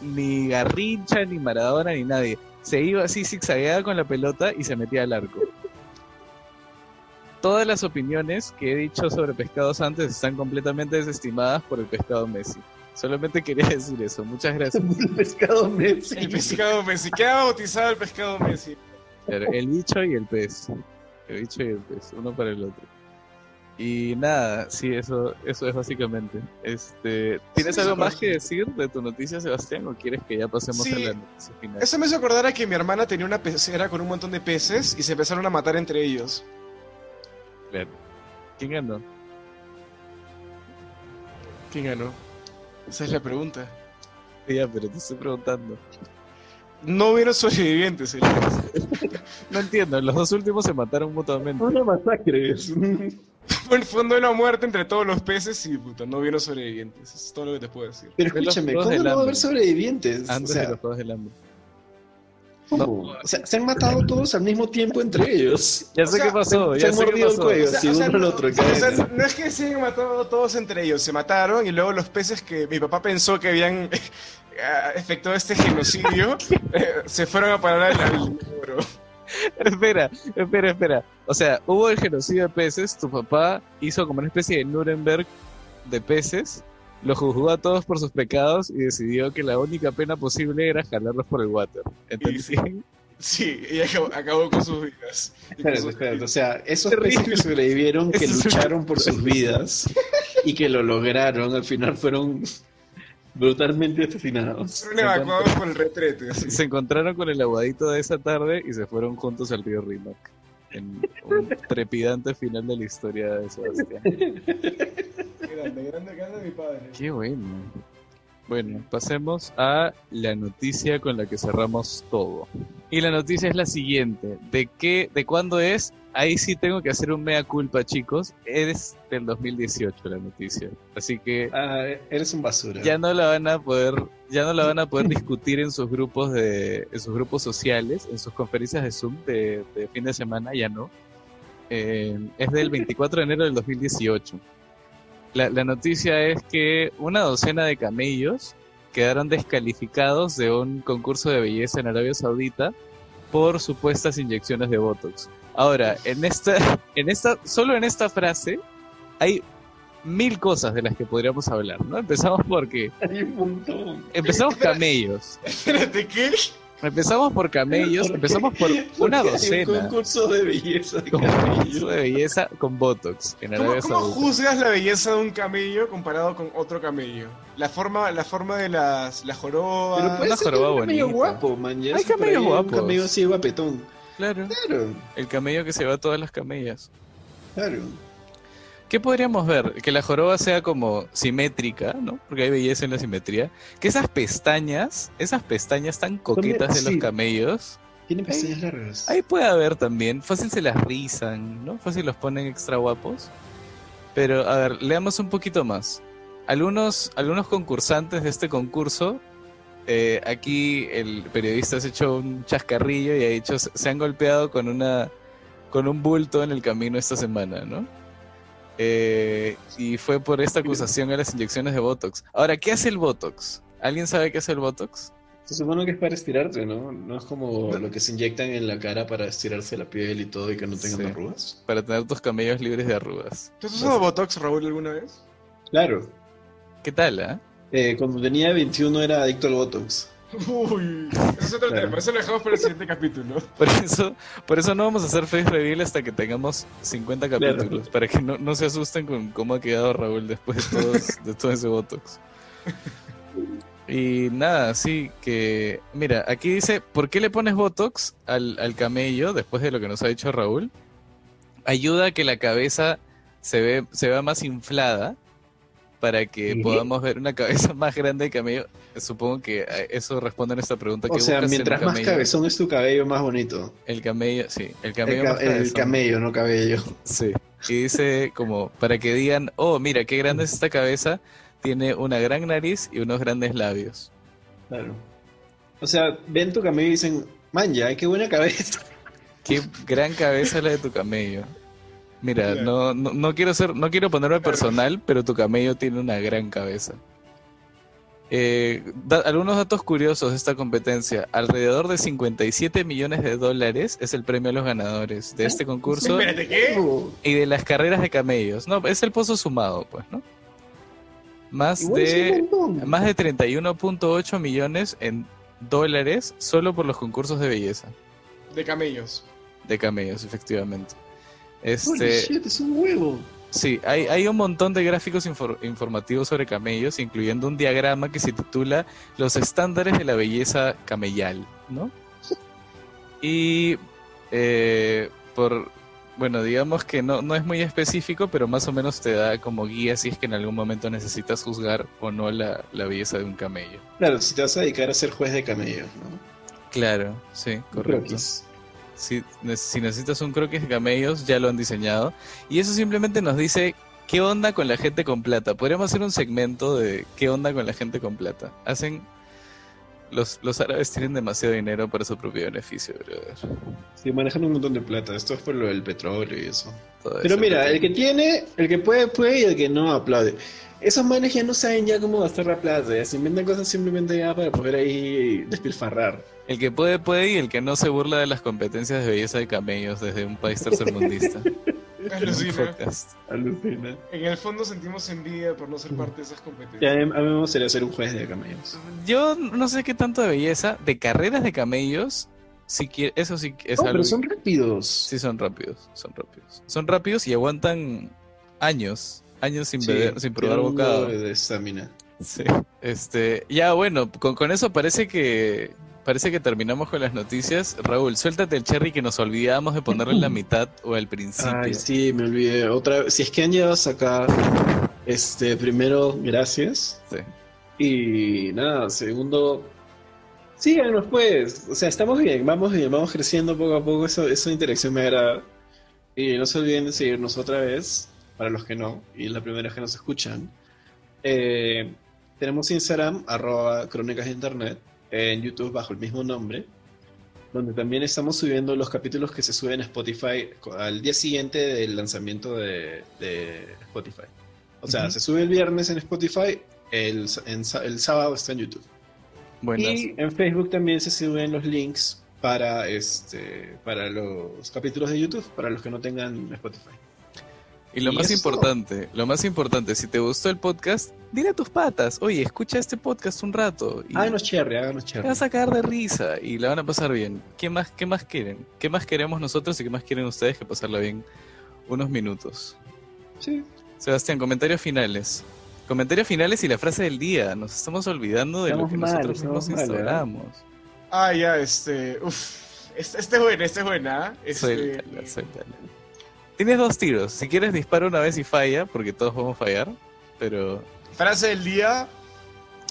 [SPEAKER 1] ni Garrincha, ni Maradona, ni nadie, se iba así zigzagueaba con la pelota y se metía al arco. Todas las opiniones que he dicho sobre pescados antes están completamente desestimadas por el pescado Messi. Solamente quería decir eso. Muchas gracias.
[SPEAKER 3] El pescado Messi.
[SPEAKER 2] El pescado Messi. Queda bautizado el pescado Messi.
[SPEAKER 1] El bicho y el pez. El bicho y el pez, uno para el otro. Y nada, sí, eso, eso es básicamente. Este, ¿Tienes
[SPEAKER 2] Sí,
[SPEAKER 1] algo más que decir de tu noticia, Sebastián, o quieres que ya pasemos
[SPEAKER 2] Sí.
[SPEAKER 1] a la noticia final?
[SPEAKER 2] Eso me hizo acordar a que mi hermana tenía una pecera con un montón de peces y se empezaron a matar entre ellos.
[SPEAKER 1] Claro. ¿Quién ganó?
[SPEAKER 2] ¿Quién ganó? Esa es la pregunta.
[SPEAKER 1] Ya, pero te estoy preguntando.
[SPEAKER 2] No hubieron sobrevivientes.
[SPEAKER 1] No entiendo, los dos últimos se mataron mutuamente.
[SPEAKER 3] Una masacre.
[SPEAKER 2] Fue fue un duelo a muerte entre todos los peces y puta, no hubieron sobrevivientes. Eso es todo lo que te puedo decir.
[SPEAKER 3] Pero
[SPEAKER 1] De
[SPEAKER 3] escúchame, ¿cómo no va a haber sobrevivientes?
[SPEAKER 1] Antes
[SPEAKER 3] o sea,
[SPEAKER 1] de los Juegos del Hambre.
[SPEAKER 3] ¿cómo? O sea, se han matado todos al mismo tiempo entre ellos.
[SPEAKER 1] Ya
[SPEAKER 2] O
[SPEAKER 1] sé
[SPEAKER 2] sea,
[SPEAKER 1] qué pasó,
[SPEAKER 3] se
[SPEAKER 1] ya
[SPEAKER 3] han mordido el cuello.
[SPEAKER 2] O sea,
[SPEAKER 3] Sí,
[SPEAKER 2] o sea,
[SPEAKER 3] uno al
[SPEAKER 2] no,
[SPEAKER 3] otro,
[SPEAKER 2] o sea, no es que se hayan matado todos entre ellos, se mataron y luego los peces que mi papá pensó que habían eh, efectuado este genocidio eh, se fueron a parar al, al oro.
[SPEAKER 1] espera, espera, espera. O sea, hubo el genocidio de peces, tu papá hizo como una especie de Nuremberg de peces Los juzgó a todos por sus pecados y decidió que la única pena posible era jalarlos por el water. ¿Entendés?
[SPEAKER 2] Sí, Sí, y acabó, acabó con sus vidas.
[SPEAKER 3] Espérate,
[SPEAKER 2] sus-
[SPEAKER 3] espérate, o sea, esos peces que sobrevivieron, que lucharon por sus vidas y que lo lograron, al final fueron brutalmente asesinados.
[SPEAKER 2] Fueron evacuados por el retrete. así.
[SPEAKER 1] Se encontraron con el aguadito de esa tarde y se fueron juntos al río Rímac. En un trepidante final de la historia de Sebastián.
[SPEAKER 2] Grande, grande, grande mi padre.
[SPEAKER 1] Qué bueno. Bueno, pasemos a la noticia con la que cerramos todo. Y la noticia es la siguiente. ¿De qué, de cuándo es? Ahí sí tengo que hacer un mea culpa, chicos. Es del 2018 la noticia. Así que
[SPEAKER 3] Ah, eres un basura.
[SPEAKER 1] ya no la van a poder, ya no la van a poder discutir en sus grupos de, en sus grupos sociales, en sus conferencias de Zoom de, de fin de semana, ya no. Eh, es del 24 de enero del 2018. La, la noticia es que una docena de camellos quedaron descalificados de un concurso de belleza en Arabia Saudita por supuestas inyecciones de Botox. Ahora, en esta, en esta, solo en esta frase hay mil cosas de las que podríamos hablar, ¿no? Empezamos porque
[SPEAKER 3] Hay un montón.
[SPEAKER 1] empezamos camellos,
[SPEAKER 2] Espérate, ¿qué?
[SPEAKER 1] Empezamos por camellos, empezamos por una docena.
[SPEAKER 3] Un concurso de belleza de
[SPEAKER 1] Concurso de belleza con Botox en
[SPEAKER 2] ¿Cómo, cómo juzgas la belleza de un camello comparado con otro camello? La forma, la forma de las, la joroba.
[SPEAKER 3] Pero puede
[SPEAKER 1] Una
[SPEAKER 3] ser
[SPEAKER 1] joroba
[SPEAKER 3] un camello guapo, man. ya
[SPEAKER 1] Hay camellos guapos.
[SPEAKER 3] Un camello así guapetón.
[SPEAKER 1] Claro,
[SPEAKER 3] Claro,
[SPEAKER 1] el camello que se va a todas las camellas.
[SPEAKER 3] claro.
[SPEAKER 1] ¿Qué podríamos ver? Que la joroba sea como simétrica, ¿no? Porque hay belleza en la simetría. Que esas pestañas, esas pestañas tan coquetas de
[SPEAKER 3] sí.
[SPEAKER 1] los camellos,
[SPEAKER 3] Tiene pestañas largas.
[SPEAKER 1] ahí puede haber también. Fácil se las rizan, ¿no? Fácil los ponen extra guapos. Pero, a ver, leamos un poquito más. Algunos, algunos concursantes de este concurso, eh, aquí el periodista se ha hecho un chascarrillo y ha dicho, se han golpeado con una con un bulto en el camino esta semana, ¿no? Eh, y fue por esta acusación a las inyecciones de Botox. Ahora, ¿qué hace el Botox? ¿Alguien sabe qué hace el Botox?
[SPEAKER 3] Se supone que es para estirarte, ¿no? No es como lo que se inyectan en la cara para estirarse la piel y todo y que no tengan
[SPEAKER 1] Sí.
[SPEAKER 3] arrugas.
[SPEAKER 1] Para tener tus camellos libres de arrugas.
[SPEAKER 2] ¿Tú has usado Botox, Raúl, alguna vez?
[SPEAKER 3] Claro.
[SPEAKER 1] ¿Qué tal, ah?
[SPEAKER 3] Eh, cuando tenía 21 era adicto al Botox.
[SPEAKER 2] Uy, ese es otro
[SPEAKER 3] Claro.
[SPEAKER 2] tema. Eso lo dejamos para el siguiente capítulo.
[SPEAKER 1] Por eso, por eso no vamos a hacer face reveal hasta que tengamos 50
[SPEAKER 3] Claro.
[SPEAKER 1] capítulos, para que no, no se asusten con cómo ha quedado Raúl después de, todos- de todo ese Botox. Y nada, sí, que... Mira, aquí dice, ¿por qué le pones Botox al, al camello después de lo que nos ha dicho Raúl? Ayuda a que la cabeza se, ve, se vea más inflada para que podamos ver una cabeza más grande de camello. Supongo que a eso responde a esta pregunta.
[SPEAKER 3] O
[SPEAKER 1] ¿qué
[SPEAKER 3] sea, mientras más cabezón es tu cabello, más bonito.
[SPEAKER 1] El camello, sí, el
[SPEAKER 3] El,
[SPEAKER 1] camello
[SPEAKER 3] ca- el camello, no cabello.
[SPEAKER 1] Sí. Y dice como para que digan, oh, mira, qué grande es esta cabeza, tiene una gran nariz y unos grandes labios.
[SPEAKER 3] Claro. O sea, ven tu camello y dicen, man, ya, qué buena cabeza.
[SPEAKER 1] Qué gran cabeza es la de tu camello. Mira, no, no, no quiero ser, no quiero ponerme personal, pero tu camello tiene una gran cabeza. Eh, da- algunos datos curiosos de esta competencia. Alrededor de 57 millones de dólares es el premio a los ganadores de este concurso
[SPEAKER 2] Espérate, ¿qué?
[SPEAKER 1] Y de las carreras de camellos. No, es el pozo sumado, pues, ¿no? Más
[SPEAKER 3] igual
[SPEAKER 1] de más de 31.8 millones en dólares solo por los concursos de belleza
[SPEAKER 2] De camellos.
[SPEAKER 1] de camellos, efectivamente.
[SPEAKER 3] Holy
[SPEAKER 1] Este,
[SPEAKER 3] shit, es un huevo.
[SPEAKER 1] sí, hay, hay un montón de gráficos infor- informativos sobre camellos, incluyendo un diagrama que se titula Los estándares de la belleza camellal, ¿no? Y eh, por, bueno, digamos que no, no es muy específico, pero más o menos te da como guía si es que en algún momento necesitas juzgar o no la, la belleza de un camello.
[SPEAKER 3] Claro, si te vas a dedicar a ser juez de camellos, ¿no?
[SPEAKER 1] Claro, sí, correcto.
[SPEAKER 3] Croquis.
[SPEAKER 1] Si, ne- si necesitas un croquis de camellos, ya lo han diseñado. Y eso simplemente nos dice qué onda con la gente con plata. Podríamos hacer un segmento de qué onda con la gente con plata. Hacen. Los, los árabes tienen demasiado dinero para su propio beneficio, brother.
[SPEAKER 3] Sí, manejan un montón de plata. Esto es por lo del petróleo y eso.
[SPEAKER 1] Todo
[SPEAKER 3] Pero mira, el que tiene, el que puede, puede y el que no aplaude. Esos manes ya no saben ya cómo gastar la plata. Ya se inventan cosas simplemente ya para poder ahí despilfarrar.
[SPEAKER 1] El que puede, puede y el que no se burla de las competencias de belleza de camellos desde un país tercermundista. un
[SPEAKER 2] Alucina. En el fondo sentimos envidia por no ser parte de esas competencias.
[SPEAKER 3] a mí a mí me gustaría ser un juez de camellos.
[SPEAKER 1] Yo no sé qué tanto de belleza, de carreras de camellos, si quiere, eso sí es
[SPEAKER 3] No,
[SPEAKER 1] algo
[SPEAKER 3] pero
[SPEAKER 1] que-
[SPEAKER 3] son rápidos.
[SPEAKER 1] Sí, son rápidos, son rápidos. Son rápidos y aguantan años, años sin
[SPEAKER 3] Sí,
[SPEAKER 1] beber, sin probar bocado.
[SPEAKER 3] de estamina.
[SPEAKER 1] Sí. Este, ya bueno, con, con eso parece que parece que terminamos con las noticias. Raúl, suéltate el cherry que nos olvidamos de ponerlo en la mitad o al principio.
[SPEAKER 3] Ay, sí, me olvidé. Otra vez. Si es que han llegado hasta acá, este, primero, gracias.
[SPEAKER 1] Sí.
[SPEAKER 3] Y nada, segundo, síganos pues. O sea, estamos bien, vamos bien, vamos creciendo poco a poco. Eso, esa interacción me agrada. Y no se olviden de seguirnos otra vez, para los que no, y la primera vez que nos escuchan. Eh, tenemos Instagram, arroba crónicas de internet, en YouTube bajo el mismo nombre, donde también estamos subiendo los capítulos que se suben a Spotify al día siguiente del lanzamiento de, de Spotify. O sea, se sube el viernes en Spotify, el, en el sábado está en YouTube.
[SPEAKER 1] Buenas.
[SPEAKER 3] Y en Facebook también se suben los links para este para los capítulos de YouTube, para los que no tengan Spotify.
[SPEAKER 1] Y lo
[SPEAKER 3] Y
[SPEAKER 1] más
[SPEAKER 3] eso
[SPEAKER 1] importante, lo más importante, si te gustó el podcast, dile a tus patas, oye, escucha este podcast un rato y
[SPEAKER 3] Háganos cherry, háganos
[SPEAKER 1] te
[SPEAKER 3] cherry.
[SPEAKER 1] vas a caer de risa y la van a pasar bien. ¿Qué más, qué más quieren? ¿Qué más queremos nosotros y qué más quieren ustedes que pasarla bien unos minutos?
[SPEAKER 3] Sí.
[SPEAKER 1] Sebastián, comentarios finales. Comentarios finales y la frase del día. Nos estamos olvidando de lo que
[SPEAKER 3] mal,
[SPEAKER 1] nosotros mismos
[SPEAKER 3] estamos mal,
[SPEAKER 1] instauramos.
[SPEAKER 2] Ah, ya, este. Uf. Este, este es buena, este es buena. Este,
[SPEAKER 1] Suéltala, suéltala. Tienes dos tiros. Si quieres dispara una vez y falla, porque todos podemos fallar. Pero
[SPEAKER 2] Frase del día.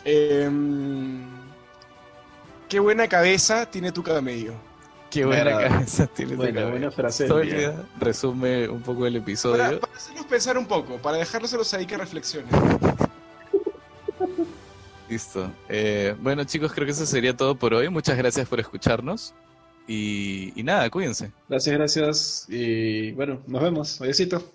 [SPEAKER 2] em, qué buena cabeza tiene tu camello.
[SPEAKER 1] qué buena cabeza tiene tu
[SPEAKER 3] Buena,
[SPEAKER 1] cabeza.
[SPEAKER 3] buena frase del día.
[SPEAKER 1] Sólida, resume un poco el episodio.
[SPEAKER 2] Para, para hacerlos pensar un poco, para dejárselos ahí que reflexionen.
[SPEAKER 1] Listo. Eh, bueno, chicos, creo que eso sería todo por hoy. Muchas gracias por escucharnos. Y, nada, cuídense.
[SPEAKER 3] Gracias, gracias. Y bueno, nos vemos. Adiósito.